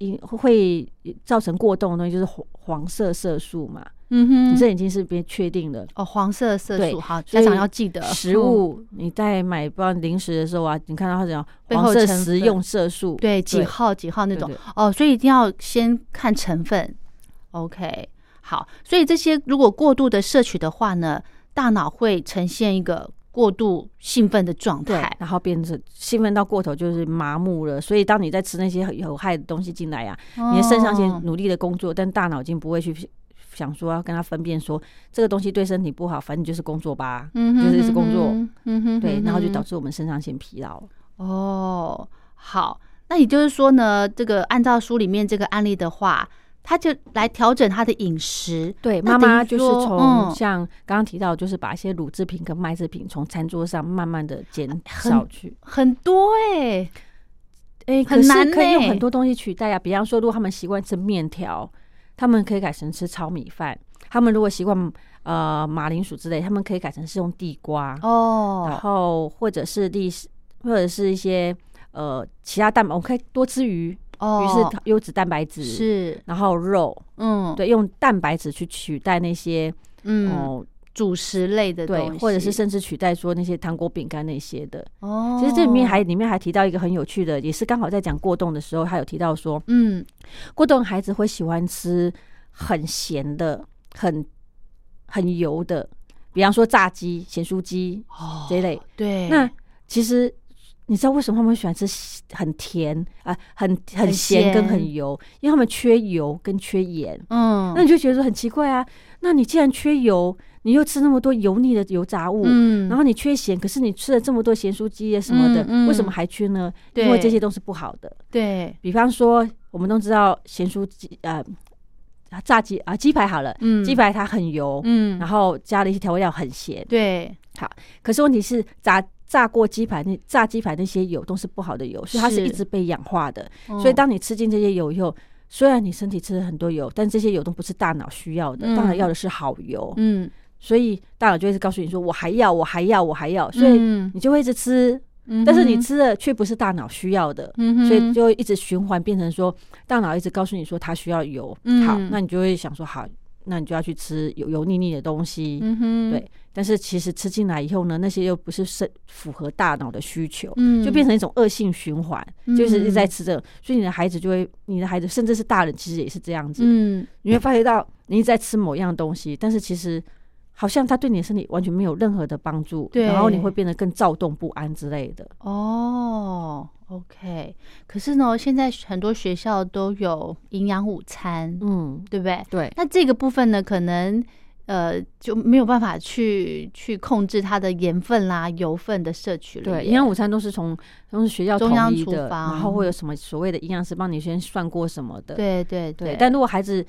会引会造成过动的东西，就是黄黄色色素嘛，嗯哼，你这已经是别确定了。哦黄色色素，好，家长要记得食物你在买不知道零食的时候啊，你看到它讲背后黄色食用色素，对几号几号那种哦，所以一定要先看成分。OK，好，所以这些如果过度的摄取的话呢，大脑会呈现一个过度兴奋的状对态，。然后变成兴奋到过头，就是麻木了。所以当你在吃那些有害的东西进来呀、啊，你的肾上腺哦努力的工作，但大脑已经不会去想说要跟他分辨说这个东西对身体不好，反正就是工作吧，嗯就是一直工作，对，然后就导致致我们肾上腺疲劳。哦，好，那也就是说呢，这个按照书里面这个案例的话，他就来调整他的饮食，对，妈妈就是说从嗯。像刚刚提到，就是把一些乳制品跟麦制品从餐桌上慢慢的减少去。很多哎、哎、可是很难可以用很多东西取代啊。比方说，如果他们习惯吃面条，他们可以改成吃糙米饭；他们如果习惯呃马铃薯之类，他们可以改成是用地瓜哦，然哦，后或者是第或者是一些呃其他蛋白，我可以多吃鱼，鱼哦，是优质蛋白质，是，然后肉，嗯，，对，用蛋白质去取代那些嗯，哦、主食类的东对，西，或者是甚至取代说那些糖果、饼干那些的。哦，其实这里面还里面还提到一个很有趣的，也是刚好在讲过动的时候，他有提到说，嗯。过动孩子会喜欢吃很咸的、很很油的，比方说炸鸡、咸酥鸡哦这一类。对，那其实你知道为什么他们会喜欢吃很甜啊、很很很咸跟很油？因为他们缺油跟缺盐。嗯，那你就觉得说很奇怪啊，那你既然缺油，你又吃那么多油腻的油炸物，嗯，然后你缺咸，可是你吃了这么多咸酥鸡啊什么的，嗯嗯为什么还缺呢？对因为这些都是不好的。对，比方说，我们都知道咸酥鸡，呃，炸鸡啊，鸡排好了，嗯，鸡，排它很油，嗯，然后加了一些调味料很咸。对，好可是问题是，炸炸过鸡排那炸鸡排那些油都是不好的油，所以它是是一直被氧化的。嗯所以当你吃进这些油以后，虽然你身体吃了很多油，但这些油都不是大脑需要的，嗯大脑要的是好油。嗯，所以大脑就会告诉你说：“我还要，我还要，我还要。”所以嗯你就会一直吃，嗯但是你，吃的却不是大脑需要的。嗯，所以就会一直循环，变成说大脑一直告诉你说它需要油，嗯好，那你就会想说好，那你就要去吃油油腻腻的东西。嗯哼，对，但是其实吃进来以后呢，那些又不是是符合大脑的需求，嗯，就变成一种恶性循环，就是一直在嗯吃这个，所以你的孩子就会，你的孩子甚至是大人，其实也是这样子。嗯你会发觉到你一直在吃某样东西，但是其实好像它对你的身体完全没有任何的帮助，对然后你会变得更躁动不安之类的。哦，OK。可是呢，现在很多学校都有营养午餐，嗯，对不对？对，那这个部分呢，可能呃就没有办法去去控制它的盐分啦、油分的摄取了耶。对，营养午餐都是从都是学校中央厨房然后会有什么所谓的营养师帮你先算过什么的。对对对，但如果孩子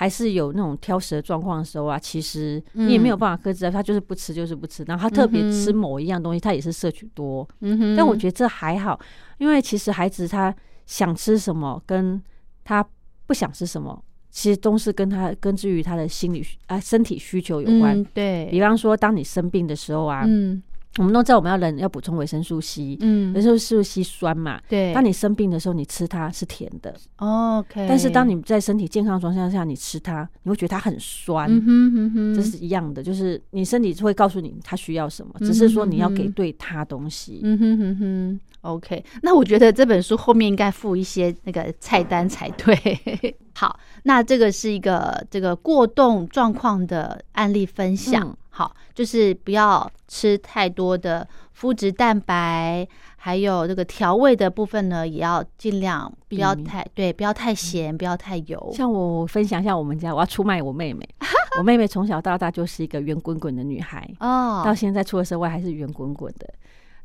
还是有那种挑食的状况的时候啊，其实嗯你也没有办法克制啊，他就是不吃就是不吃，然后他特别吃某一样东西，他也是摄取多。嗯哼，但我觉得这还好，因为其实孩子他想吃什么，跟他不想吃什么，其实都是跟他根植于他的心理需啊身体需求有关。嗯、对，比方说，当你生病的时候啊，嗯我们都知道我们要人要补充维生素 C，嗯维生素 C 酸嘛。对，当你生病的时候，你吃它是甜的，OK，但是当你在身体健康的状况下，你吃它，你会觉得它很酸。嗯哼嗯哼，这是一样的，就是你身体会告诉你它需要什么，嗯只是说你要给对它东西。嗯哼哼哼，OK。那我觉得这本书后面应该附一些那个菜单才对。好，那这个是一个这个过动状况的案例分享。嗯好，就是不要吃太多的肤质蛋白，还有这个调味的部分呢，也要尽量不要太对，不要太咸，不要太油。像我分享一下我们家，我要出卖我妹妹。我妹妹从小到大就是一个圆滚滚的女孩，哦，到现在出了社会还是圆滚滚的。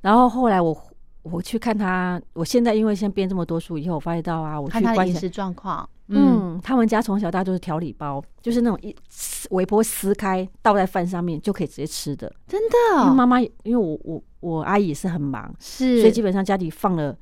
然后后来我我去看他，我现在因为现在编这么多书以后，我发现到啊，我去观察，看他饮食状况。嗯，嗯，他们家从小到大就是调理包，就是那种一撕微波撕开倒在饭上面就可以直接吃的。真因为的妈妈因为我我我阿姨也是很忙，是，所以基本上家里放了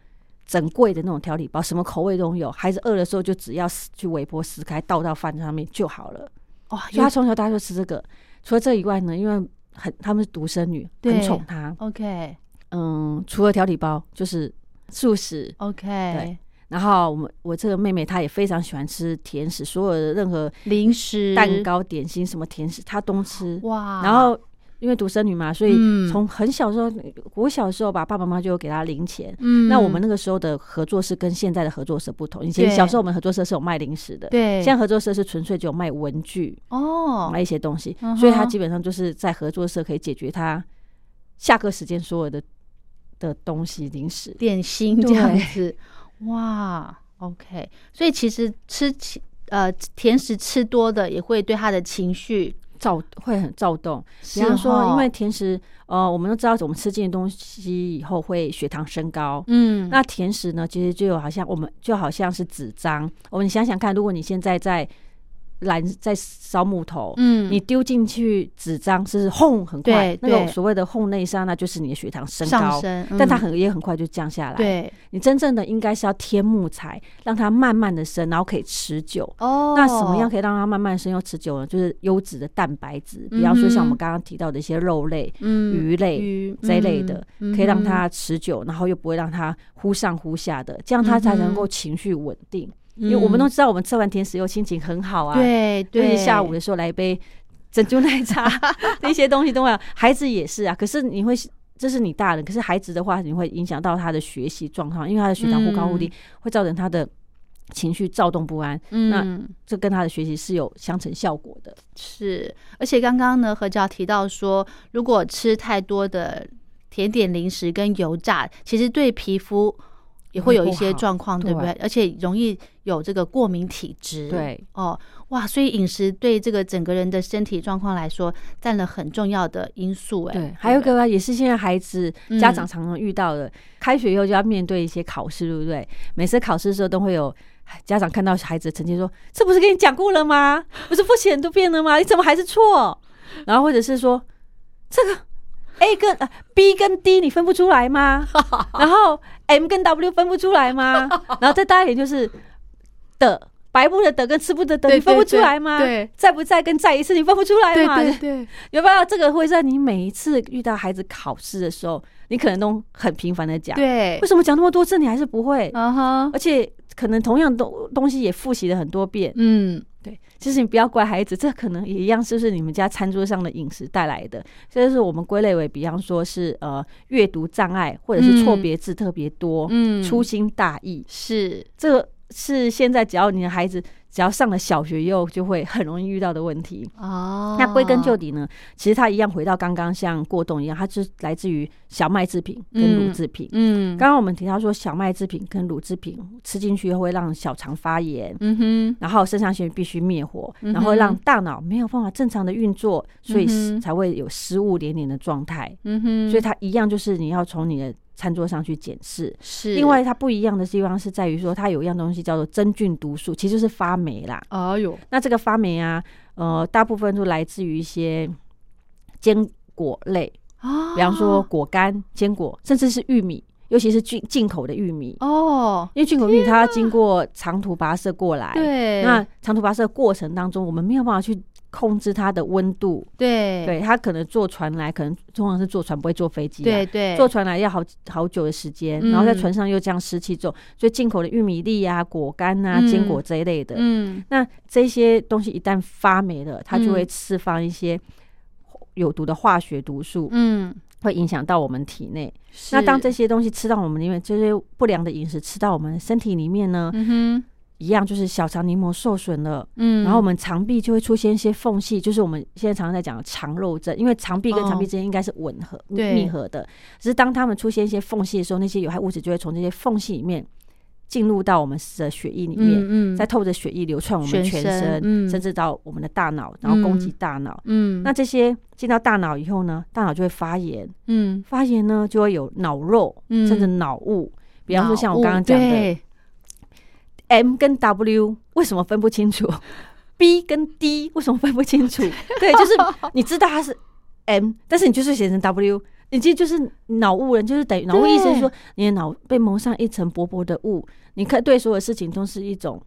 整柜的那种调理包，什么口味都有。孩子饿的时候就只要去微波撕开倒到饭上面就好了。哇，所以她从小到大就吃这个。除了这以外呢，因为很他们是独生女，很宠她。OK 嗯，除了调理包就是素食。OK，对然后我们我这个妹妹她也非常喜欢吃甜食，所有的任何零食蛋糕、点心什么甜食她都吃。哇，然后因为独生女嘛，所以嗯从很小的时候，我小时候吧，爸爸妈妈就给她零钱。嗯那我们那个时候的合作社跟现在的合作社不同，以前小时候我们合作社是有卖零食的，对现在合作社是纯粹就有卖文具，哦卖一些东西，嗯所以她基本上就是在合作社可以解决她下课时间所有的的东西零食。点心这样子，哇，OK，所以其实吃起呃甜食吃多的也会对他的情绪，躁会很躁动，比方说，因为甜食，呃，我们都知道，我们吃进的东西以后会血糖升高。嗯，那甜食呢，其实就有好像我们就好像是纸张。我们想想看，如果你现在在燃在烧木头，嗯。你丢进去纸张是轰很快，那个所谓的轰那一刹那就是你的血糖升高，但它嗯很也很快就降下来。，对。你真正的应该是要添木材，让它慢慢的升，然后可以持久。哦，那什么样可以让它慢慢升又持久呢？就是优质的蛋白质，比方说像我们刚刚提到的一些肉类、嗯鱼类鱼这一类的，嗯可以让嗯它持久，然后又不会让它忽上忽下的，这样它才能够情绪稳定。因为我们都知道，我们吃完甜食以后心情很好啊，对尤对下午的时候来一杯珍珠奶茶，那些东西都要。孩子也是啊，可是你会，这是你大人，可是孩子的话，你会影响到他的学习状况，因为他的血糖忽高忽低，会造成他的情绪躁动不安，嗯那这跟他的学习是有相成效果的。是，而且刚刚呢何教提到说，如果吃太多的甜点、零食跟油炸，其实对皮肤也会有一些状况，对不对？而且容易有这个过敏体质。对，哦，哇，所以饮食对这个整个人的身体状况来说，占了很重要的因素。哎，对，还有一个啊也是现在孩子嗯家长常常遇到的，开学以后就要面对一些考试，对不对？每次考试的时候都会有家长看到孩子的成绩说：“这不是跟你讲过了吗？不是复习很多遍了吗？你怎么还是错？”然后或者是说这个 A 跟、呃、B 跟 D 你分不出来吗？然后 M 跟 W 分不出来吗？然后再大一点就是的。白布的的跟吃不的的，你分不出来吗？对在不在跟再一次，你分不出来吗？对，有没有这个会在你每一次遇到孩子考试的时候，你可能都很频繁的讲，对为，什么讲那么多次你还是不会？啊哈，而且可能同样东东西也复习了很多遍，嗯，对，其实你不要怪孩子，这可能也一样，是不是你们家餐桌上的饮食带来的？这就是我们归类为，比方说是呃阅读障碍，或者是错别字特别多，嗯粗心大意，是这个是现在只要你的孩子只要上了小学以后，就会很容易遇到的问题。哦那归根究底呢，其实它一样回到刚刚像过冬一样，它是来自于小麦制品跟乳制品。嗯刚刚我们提到说，小麦制品跟乳制品吃进去会让小肠发炎，嗯哼然后肾上腺必须灭火，然后让大脑没有办法正常的运作，所以才会有失误连连的状态。嗯哼，所以它一样就是你要从你的餐桌上去检视。是。另外，它不一样的地方是在于说，它有一样东西叫做真菌毒素，其实就是发霉啦。哎呦。那这个发霉啊，呃，大部分都来自于一些坚果类，啊。比方说果干、坚果，甚至是玉米，尤其是进进口的玉米。哦，因为进口玉米它要经过长途跋涉过来，对，那长途跋涉过程当中，我们没有办法去控制它的温度。对。对，它可能坐船来，可能通常是坐船，不会坐飞机。对，对。坐船来要好好久的时间，嗯。然后在船上又这样湿气重，所以进口的玉米粒啊、果干啊、嗯。坚果这一类的，嗯。那这些东西一旦发霉了，它就会嗯释放一些有毒的化学毒素，嗯，会影响到我们体内。那当这些东西吃到我们里面，这些不良的饮食吃到我们身体里面呢，嗯哼一样就是小肠黏膜受损了，嗯，然后我们肠壁就会出现一些缝隙，就是我们现在常常在讲的肠漏症，因为肠壁跟肠壁之间应该是吻合、哦密合的，只是当他们出现一些缝隙的时候，那些有害物质就会从这些缝隙里面进入到我们的血液里面，嗯嗯。再透着血液流窜我们全全身，身嗯。甚至到我们的大脑，然后攻击大脑。嗯。那这些进到大脑以后呢，大脑就会发炎，嗯。发炎呢就会有脑肉，嗯。甚至脑雾。比方说像我刚刚讲的对 M 跟 W 为什么分不清楚？B 跟 D 为什么分不清楚？对，就是你知道它是 M，但是你就是写成 W，你这就是脑雾人，就是等于脑雾意思是说你的脑被蒙上一层薄薄的雾，你看对所有事情都是一种。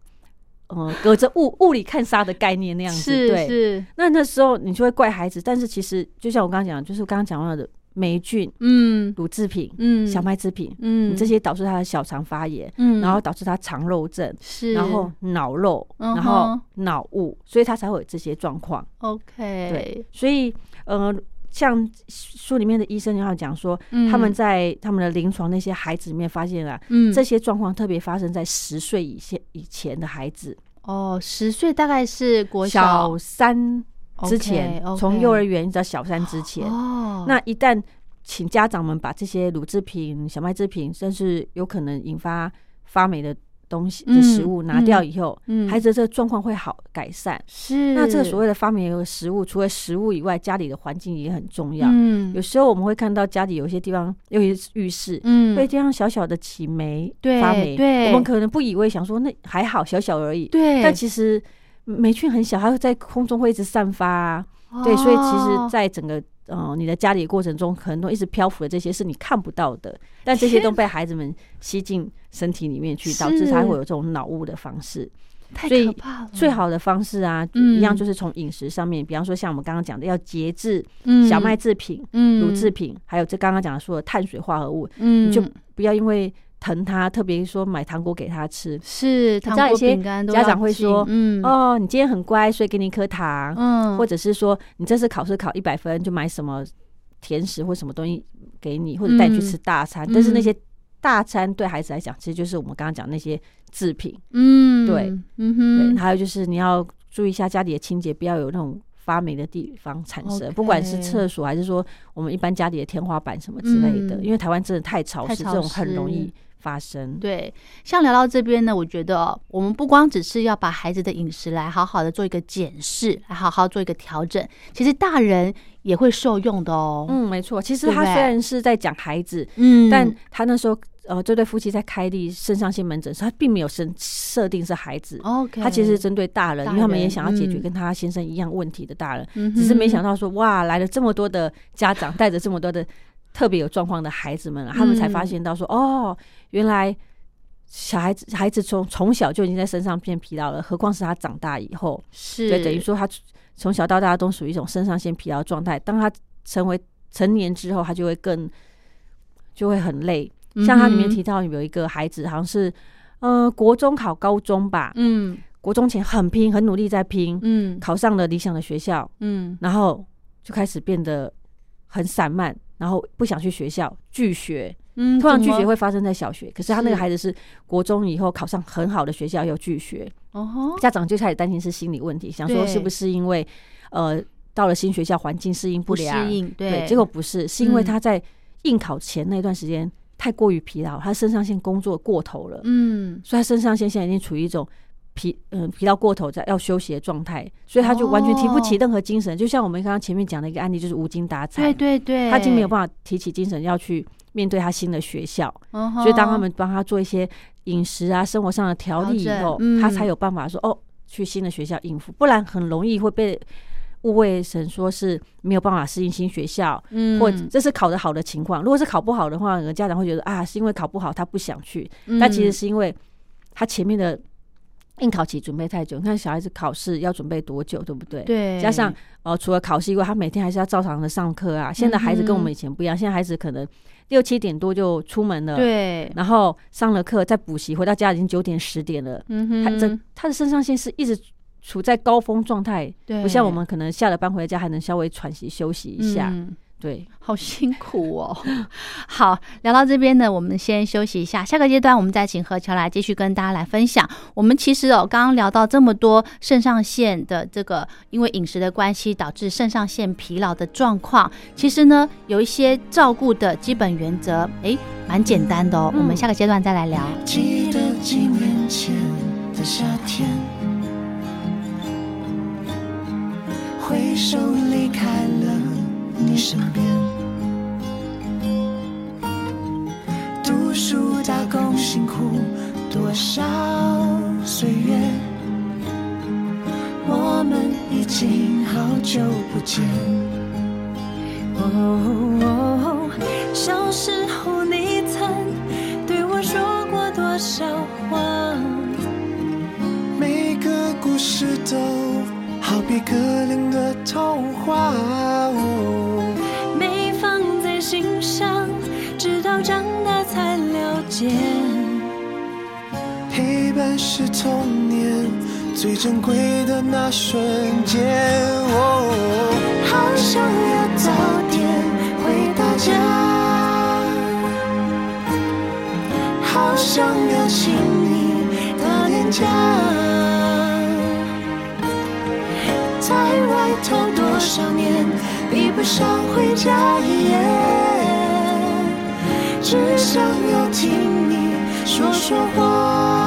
呃，隔着雾雾里看沙的概念那样子，是对。是那那时候你就会怪孩子，但是其实就像我刚刚讲，就是我刚刚讲到的霉菌、嗯。乳制品、嗯。小麦制品，嗯。这些导致他的小肠发炎，嗯。然后导致他肠漏症，是。然后脑漏，嗯然后脑雾，所以他才会有这些状况。OK 对，所以呃，像书里面的医生要讲说，嗯。他们在他们的临床那些孩子里面发现啊，嗯。这些状况特别发生在十岁以前以前的孩子，哦十岁大概是国小三之前从幼儿园一直到小三之前，哦那一旦请家长们把这些乳制品、小麦制品，甚至有可能引发发霉的东西的食物嗯拿掉以后，嗯孩子的这个状况会好改善。是那这个所谓的发霉的食物，除了食物以外，家里的环境也很重要。嗯有时候我们会看到家里有些地方，尤其是浴室，嗯会这样小小的起霉、对发霉。对我们可能不以为想说那还好，小小而已。对，但其实霉菌很小，它会在空中会一直散发、啊。对，所以其哦。实，在整个呃你的家里的过程中，可能都一直漂浮的这些是你看不到的，但这些都被孩子们吸进身体里面去，导致他会有这种脑雾的方式。太所以可怕了，最好的方式啊，嗯。一样就是从饮食上面，比方说像我们刚刚讲的，要节制嗯。小麦制品、嗯。乳制品，还有这刚刚讲的说的碳水化合物，嗯。你就不要因为疼他，特别说买糖果给他吃。是糖果饼干家长会说嗯哦，你今天很乖，所以给你一颗糖，嗯。或者是说你这次考试考一百分，就买什么甜食或什么东西给你，或者带你去吃大餐。嗯。但是那些大餐对孩子来讲，其实就是我们刚刚讲那些制品。嗯。对。嗯对，哼还有就是你要注意一下家里的清洁，不要有那种发霉的地方产生不管是厕所还是说我们一般家里的天花板什么之类的。嗯。因为台湾真的太潮湿，潮这种很容易发生。对，像聊到这边呢，我觉得哦我们不光只是要把孩子的饮食来好好的做一个检视，来好好做一个调整，其实大人也会受用的哦。嗯，没错。其实他虽然是在讲孩子，嗯但他那时候呃，这对夫妻在开立肾上腺门诊时，他并没有设设定是孩子。他其实是针对大人，大因为他们也想要解决嗯跟他先生一样问题的大人，嗯只是没想到说哇，来了这么多的家长，带着这么多的特别有状况的孩子们啊，他们才发现到说哦，原来小孩子孩子从从小就已经在身上变疲劳了，何况是他长大以后，是。对，等于说他从小到大都属于一种肾上腺疲劳状态。当他成为成年之后，他就会更就会很累。像他里面提到有一个孩子，好像是呃国中考高中吧，嗯。国中前很拼，很努力在拼，嗯。考上了理想的学校，嗯。然后就开始变得很散漫，然后不想去学校，拒学。嗯，通常拒学会发生在小学，可是他那个孩子是国中以后考上很好的学校又拒学，哦，家长就开始担心是心理问题，想说是不是因为呃到了新学校环境适应不适良，应，对，结果不是，是因为嗯。他在应考前那段时间太过于疲劳，他肾上腺工作过头了，嗯。所以他肾上腺现在已经处于一种疲嗯、疲劳过头，在要休息的状态，所以他就完全提不起哦。任何精神。就像我们刚刚前面讲的一个案例，就是无精打采，对对对，他已经没有办法提起精神要去面对他新的学校。法所以当他们帮他做一些饮食啊、生活上的调理以后，嗯。他才有办法说哦，去新的学校应付，不然很容易会被误会成说是没有办法适应新学校，嗯。或者这是考得好的情况。如果是考不好的话，有的家长会觉得啊，是因为考不好他不想去，嗯。但其实是因为他前面的应考期准备太久。你看小孩子考试要准备多久，对不对？。对，加上呃，除了考试以外，他每天还是要照常的上课啊。现在孩子跟我们以前不一样，现在孩子可能六七点多就出门了，对，然后上了课再补习，回到家已经九点十点了。嗯哼，他这他的肾上腺是一直处在高峰状态，对不像我们可能下了班回家还能稍微喘息休息一下。嗯对，好辛苦哦。好，聊到这边呢，我们先休息一下。下个阶段，我们再请何乔来继续跟大家来分享。我们其实哦，刚刚聊到这么多肾上腺的这个，因为饮食的关系导致肾上腺疲劳的状况，其实呢，有一些照顾的基本原则，诶，蛮简单的哦。嗯我们下个阶段再来聊。记得几年前的夏天，回首离开了你身边。读书打工辛苦多少岁月，我们已经好久不见。哦，小时候你曾对我说过多少话？每个故事都好比格林的童话。没放在心上，直到长大才了解。陪伴是童年最珍贵的那瞬间。哦，好想要早点回到家，好想要亲你的脸颊。在外头多少年，比不上回家一夜。只想要听你说说话。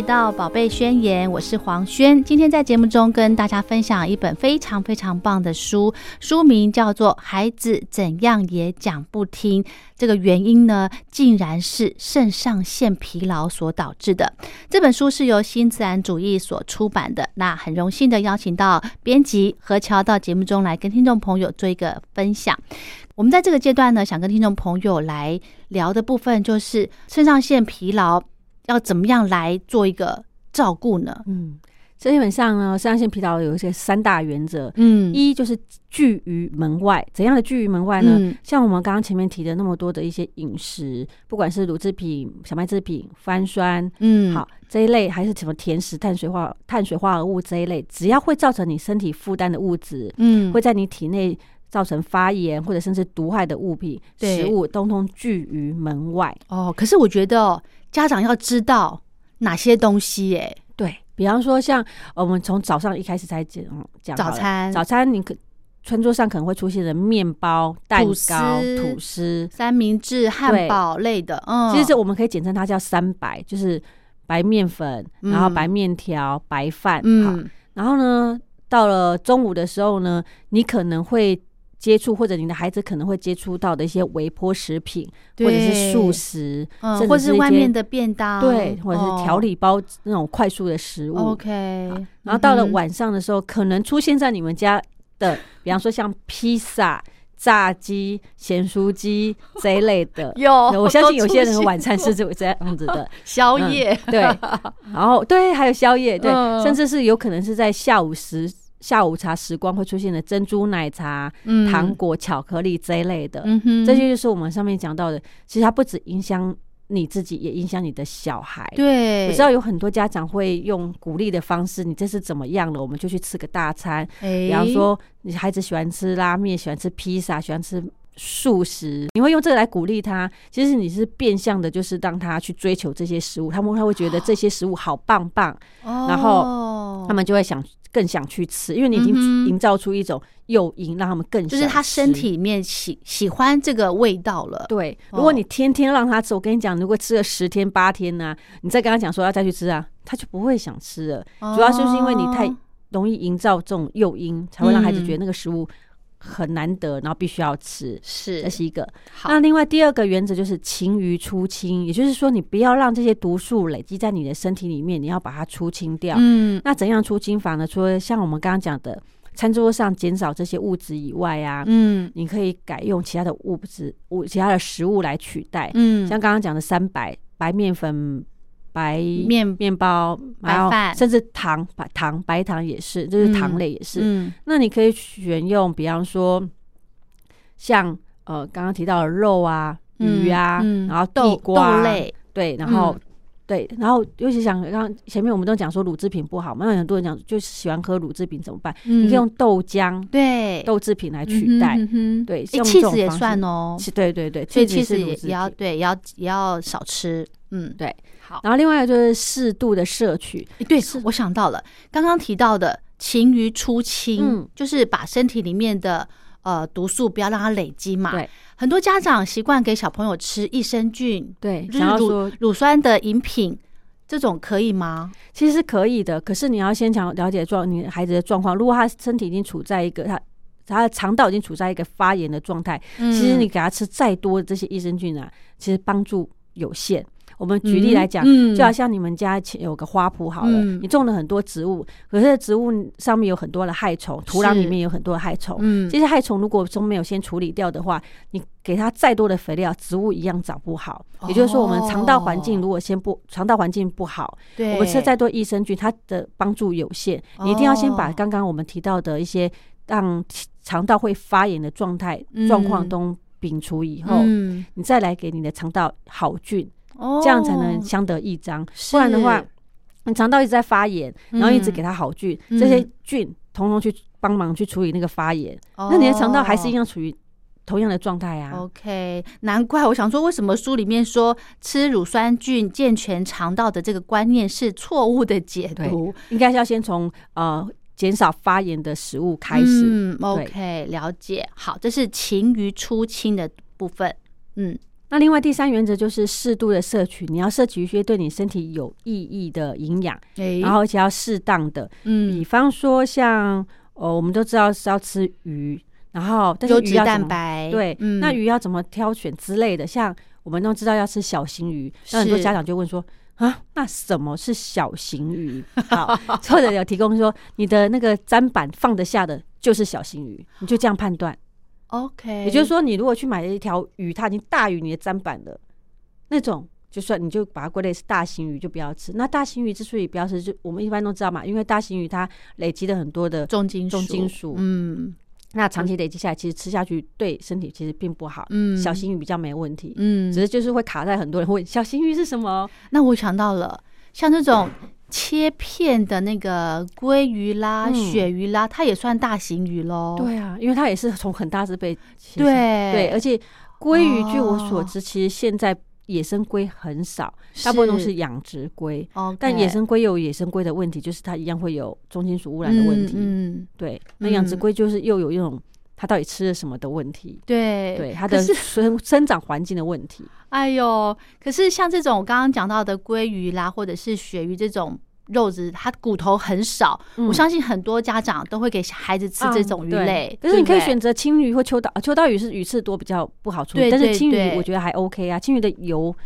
回到《宝贝宣言》，我是黄轩。今天在节目中跟大家分享一本非常非常棒的书，书名叫做《孩子怎样也讲不听》。这个原因呢，竟然是肾上腺疲劳所导致的。这本书是由新自然主义所出版的。那很荣幸的邀请到编辑何乔到节目中来跟听众朋友做一个分享。我们在这个阶段呢，想跟听众朋友来聊的部分就是肾上腺疲劳。要怎么样来做一个照顾呢？嗯，基本上呢，肾上腺疲劳有一些三大原则。嗯，一就是拒于门外，怎样的拒于门外呢？像我们刚刚前面提的那么多的一些饮食，不管是乳制品、小麦制品、番酸，嗯，好这一类，还是什么甜食、碳水化碳水化合物这一类，只要会造成你身体负担的物质，嗯，会在你体内造成发炎或者甚至毒害的物品、食物，通通拒于门外。哦，可是我觉得。家长要知道哪些东西？哎，对比方说，像我们从早上一开始才讲讲早餐，早餐你可餐桌上可能会出现的面包、蛋糕、吐司、三明治、汉堡类的。嗯，其实我们可以简称它叫三白，就是白面粉，然后白面条、白饭。嗯，然后呢，到了中午的时候呢，你可能会。接触或者你的孩子可能会接触到的一些微波食品，或者是素食，甚至是外面的便当，对，或者是调理包那种快速的食物。OK，然后到了晚上的时候，可能出现在你们家的，比方说像披萨、炸鸡、咸酥鸡这一类的。有，我相信有些人的晚餐是这这样子的 宵夜。对，然后对，还有宵夜，对，甚至是有可能是在下午时。下午茶时光会出现的珍珠奶茶、糖果、巧克力这一类的，这些就是我们上面讲到的。其实它不止影响你自己，也影响你的小孩。对，我知道有很多家长会用鼓励的方式，你这是怎么样了？我们就去吃个大餐。比方说，你孩子喜欢吃拉面，喜欢吃披萨，喜欢吃素食，你会用这个来鼓励他。其实你是变相的，就是让他去追求这些食物，他们他会觉得这些食物好棒棒，然后他们就会想。更想去吃，因为你已经营造出一种诱因，让他们更就是他身体里面喜喜欢这个味道了。对，如果你天天让他吃，我跟你讲，如果吃了十天八天呢，你再跟他讲说要再去吃啊，他就不会想吃了。主要就是因为你太容易营造这种诱因，才会让孩子觉得那个食物。很难得，然后必须要吃，是这是一个。那另外第二个原则就是勤于出清，也就是说，你不要让这些毒素累积在你的身体里面，你要把它出清掉。嗯，那怎样出清法呢？除了像我们刚刚讲的，餐桌上减少这些物质以外啊，嗯，你可以改用其他的物质物、其他的食物来取代。嗯，像刚刚讲的三白白面粉。白面面包、白饭，甚至糖白糖白糖也是，就是糖类也是。嗯，那你可以选用，比方说像呃刚刚提到的肉啊、鱼啊，然后豆豆类，对，然后对，然后尤其想刚刚前面我们都讲说乳制品不好嘛，那很多人讲就是喜欢喝乳制品怎么办？你可以用豆浆、对。豆制品来取代，对，气子也算哦，对对对，所以气子也也要对，也要也要少吃，嗯，对。好然后另外一个就是适度的摄取。对，我想到了刚刚提到的勤于出清，就是把身体里面的呃毒素不要让它累积嘛。对，很多家长习惯给小朋友吃益生菌，对，就是乳乳酸的饮品，这种可以吗？其实可以的，可是你要先讲了解状你孩子的状况。如果他身体已经处在一个他他的肠道已经处在一个发炎的状态，其实你给他吃再多的这些益生菌啊，其实帮助有限。我们举例来讲，就好像你们家前有个花圃好了，你种了很多植物，可是植物上面有很多的害虫，土壤里面有很多的害虫。这些害虫如果都没有先处理掉的话，你给它再多的肥料，植物一样长不好。也就是说，我们肠道环境如果先不肠道环境不好，我们吃再多益生菌，它的帮助有限。你一定要先把刚刚我们提到的一些让肠道会发炎的状态状况都摒除以后，你再来给你的肠道好菌。这样才能相得益彰，不然的话，你肠道一直在发炎，然后一直给它好菌，这些菌统统去帮忙去处理那个发炎，那你的肠道还是一样处于同样的状态啊。OK，难怪我想说，为什么书里面说吃乳酸菌健全肠道的这个观念是错误的解读？应该是要先从呃减少发炎的食物开始。嗯，OK，了解。好，这是勤于出清的部分。嗯。那另外第三原则就是适度的摄取，你要摄取一些对你身体有意义的营养，哎然后而且要适当的。比嗯，方说像呃，我们都知道是要吃鱼，然后但是鱼要蛋白，对，嗯，那鱼要怎么挑选之类的，像我们都知道要吃小型鱼，那很多家长就问说。啊，那什么是小型鱼？好，或者有提供说你的那个砧板放得下的就是小型鱼，你就这样判断。OK，也就是说，你如果去买了一条鱼，它已经大于你的砧板了，那种就算你就把它归类是大型鱼，就不要吃。那大型鱼之所以不要吃，就我们一般都知道嘛，因为大型鱼它累积了很多的重金属，重金属嗯那长期累积下来，其实吃下去对身体其实并不好。嗯，小型鱼比较没问题，嗯，只是就是会卡在很多人会问小型鱼是什么？那我想到了，像这种切片的那个鲑鱼啦、嗯鳕鱼啦，它也算大型鱼喽。对啊，因为它也是从很大只被切对对，而且鲑鱼据我哦所知，其实现在野生龟很少，大部分都是养殖龟。哦，但野生龟有野生龟的问题，就是它一样会有重金属污染的问题。嗯，对，那养殖嗯龟就是又有一种它到底吃了什么的问题，对对它的生生长环境的问题。哎呦，可是像这种我刚刚讲到的鲑鱼啦，或者是鳕鱼这种肉质，它骨头很少，我相信很多家长都会给孩子吃这种鱼类。可是你可以选择青鱼或秋刀，啊秋刀鱼是鱼刺多比较不好处理，但是青鱼我觉得还 OK 啊，青鱼的油。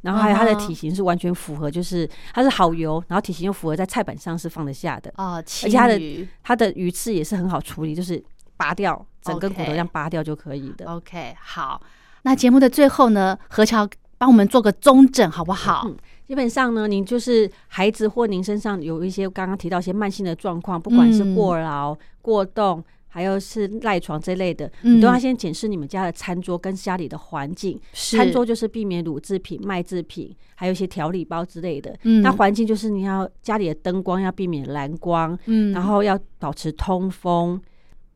然后还有它的体型是完全符合，就是它是好油，然后体型又符合在菜板上是放得下的，哦，而青且它的它的鱼刺也是很好处理，就是拔掉整根骨头这样拔掉就可以的。OK，好。那节目的最后呢，何乔帮我们做个中诊好不好？嗯基本上呢，您就是孩子或您身上有一些刚刚提到一些慢性的状况，不管是嗯过劳、过动，还有是赖床这类的，嗯你都要先检视你们家的餐桌跟家里的环境。餐桌就是避免乳制品、麦制品，还有一些调理包之类的。嗯那环境就是你要家里的灯光要避免蓝光，嗯然后要保持通风，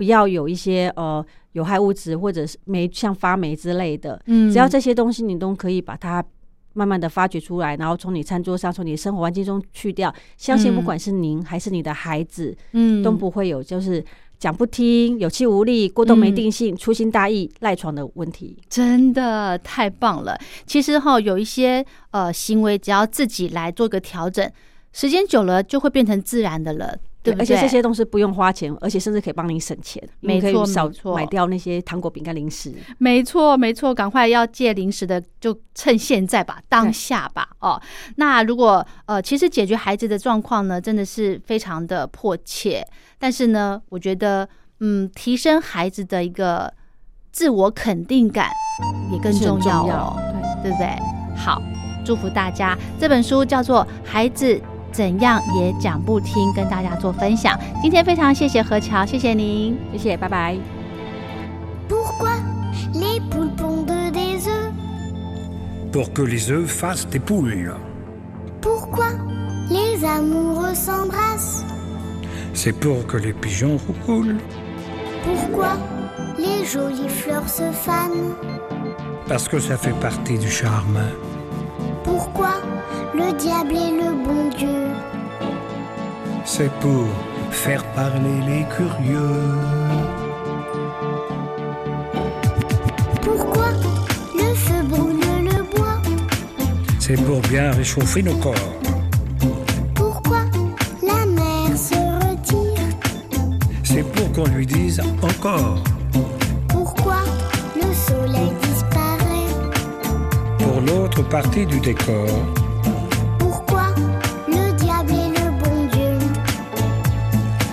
不要有一些呃有害物质或者是霉像发霉之类的。嗯只要这些东西你都可以把它慢慢的发掘出来，然后从你餐桌上、从你的生活环境中去掉。相信嗯不管是您还是你的孩子，嗯都不会有就是讲不听、有气无力、过动没嗯定性、粗心大意、赖床的问题。真的太棒了！其实哈，有一些呃行为，只要自己来做个调整，时间久了就会变成自然的了，对不对？而且这些东西不用花钱，而且甚至可以帮你省钱，没错你可以少错买掉那些糖果、饼干、零食。没错，没错，赶快要戒零食的，就趁现在吧，当下吧。哦，那如果呃，其实解决孩子的状况呢，真的是非常的迫切。但是呢，我觉得，嗯，提升孩子的一个自我肯定感也更重要重要哦，对不对？好，祝福大家。这本书叫做《孩子怎样也讲不听》，跟大家做分享。今天非常谢谢何乔，谢谢您。谢谢，拜拜。 Pourquoi les poules pondent des œufs Pour que les œufs fassent des poules. Pourquoi les amoureux s'embrassent C'est pour que les pigeons roulent. Pourquoi les jolies fleurs se fanent Parce que ça fait partie du charme. Pourquoi le diable est le bon Dieu C'est pour faire parler les curieux. Pourquoi le feu brûle le bois? C'est pour bien réchauffer nos corps. Pourquoi la mer se retire? C'est pour qu'on lui dise encore. L'autre partie du décor, Pourquoi le diable est le bon Dieu?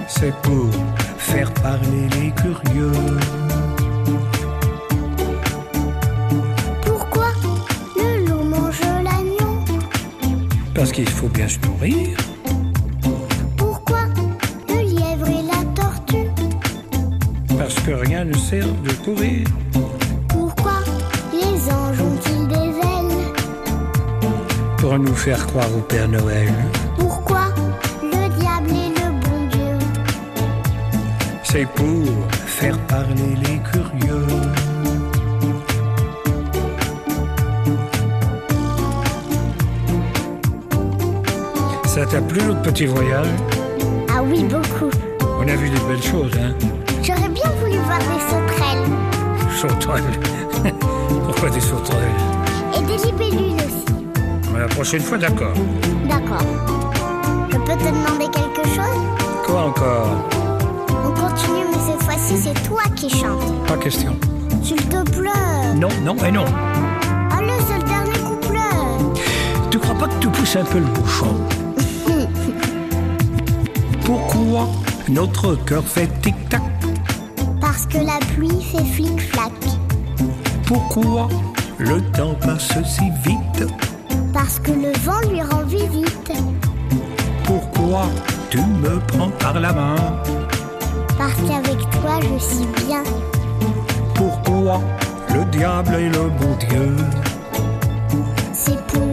C'est pour faire parler les curieux. Pourquoi le loup mange l'agneau? Parce qu'il faut bien se nourrir. Pourquoi le lièvre et la tortue? Parce que rien ne sert de courir. Pour nous faire croire au Père Noël. Pourquoi le diable est le bon Dieu? C'est pour faire parler les curieux. Ça t'a plu notre petit voyage? Ah oui, beaucoup. On a vu des belles choses, hein? J'aurais bien voulu voir des sauterelles. Sauterelles. Pourquoi des sauterelles? Des libellules la prochaine fois, d'accord. D'accord. Je peux te demander quelque chose? Quoi encore? On continue, mais cette fois-ci, c'est toi qui chantes. Pas question. S'il te plaît. Non, non et non. Allez, c'est le dernier couplet. Tu crois pas que tu pousses un peu le bouchon? Pourquoi notre cœur fait tic-tac? Parce que la pluie fait flic-flac. Pourquoi le temps passe si vite? Parce que le vent lui rend visite. Pourquoi tu me prends par la main Parce qu'avec toi, je suis bien. Pourquoi le diable est le bon Dieu C'est pour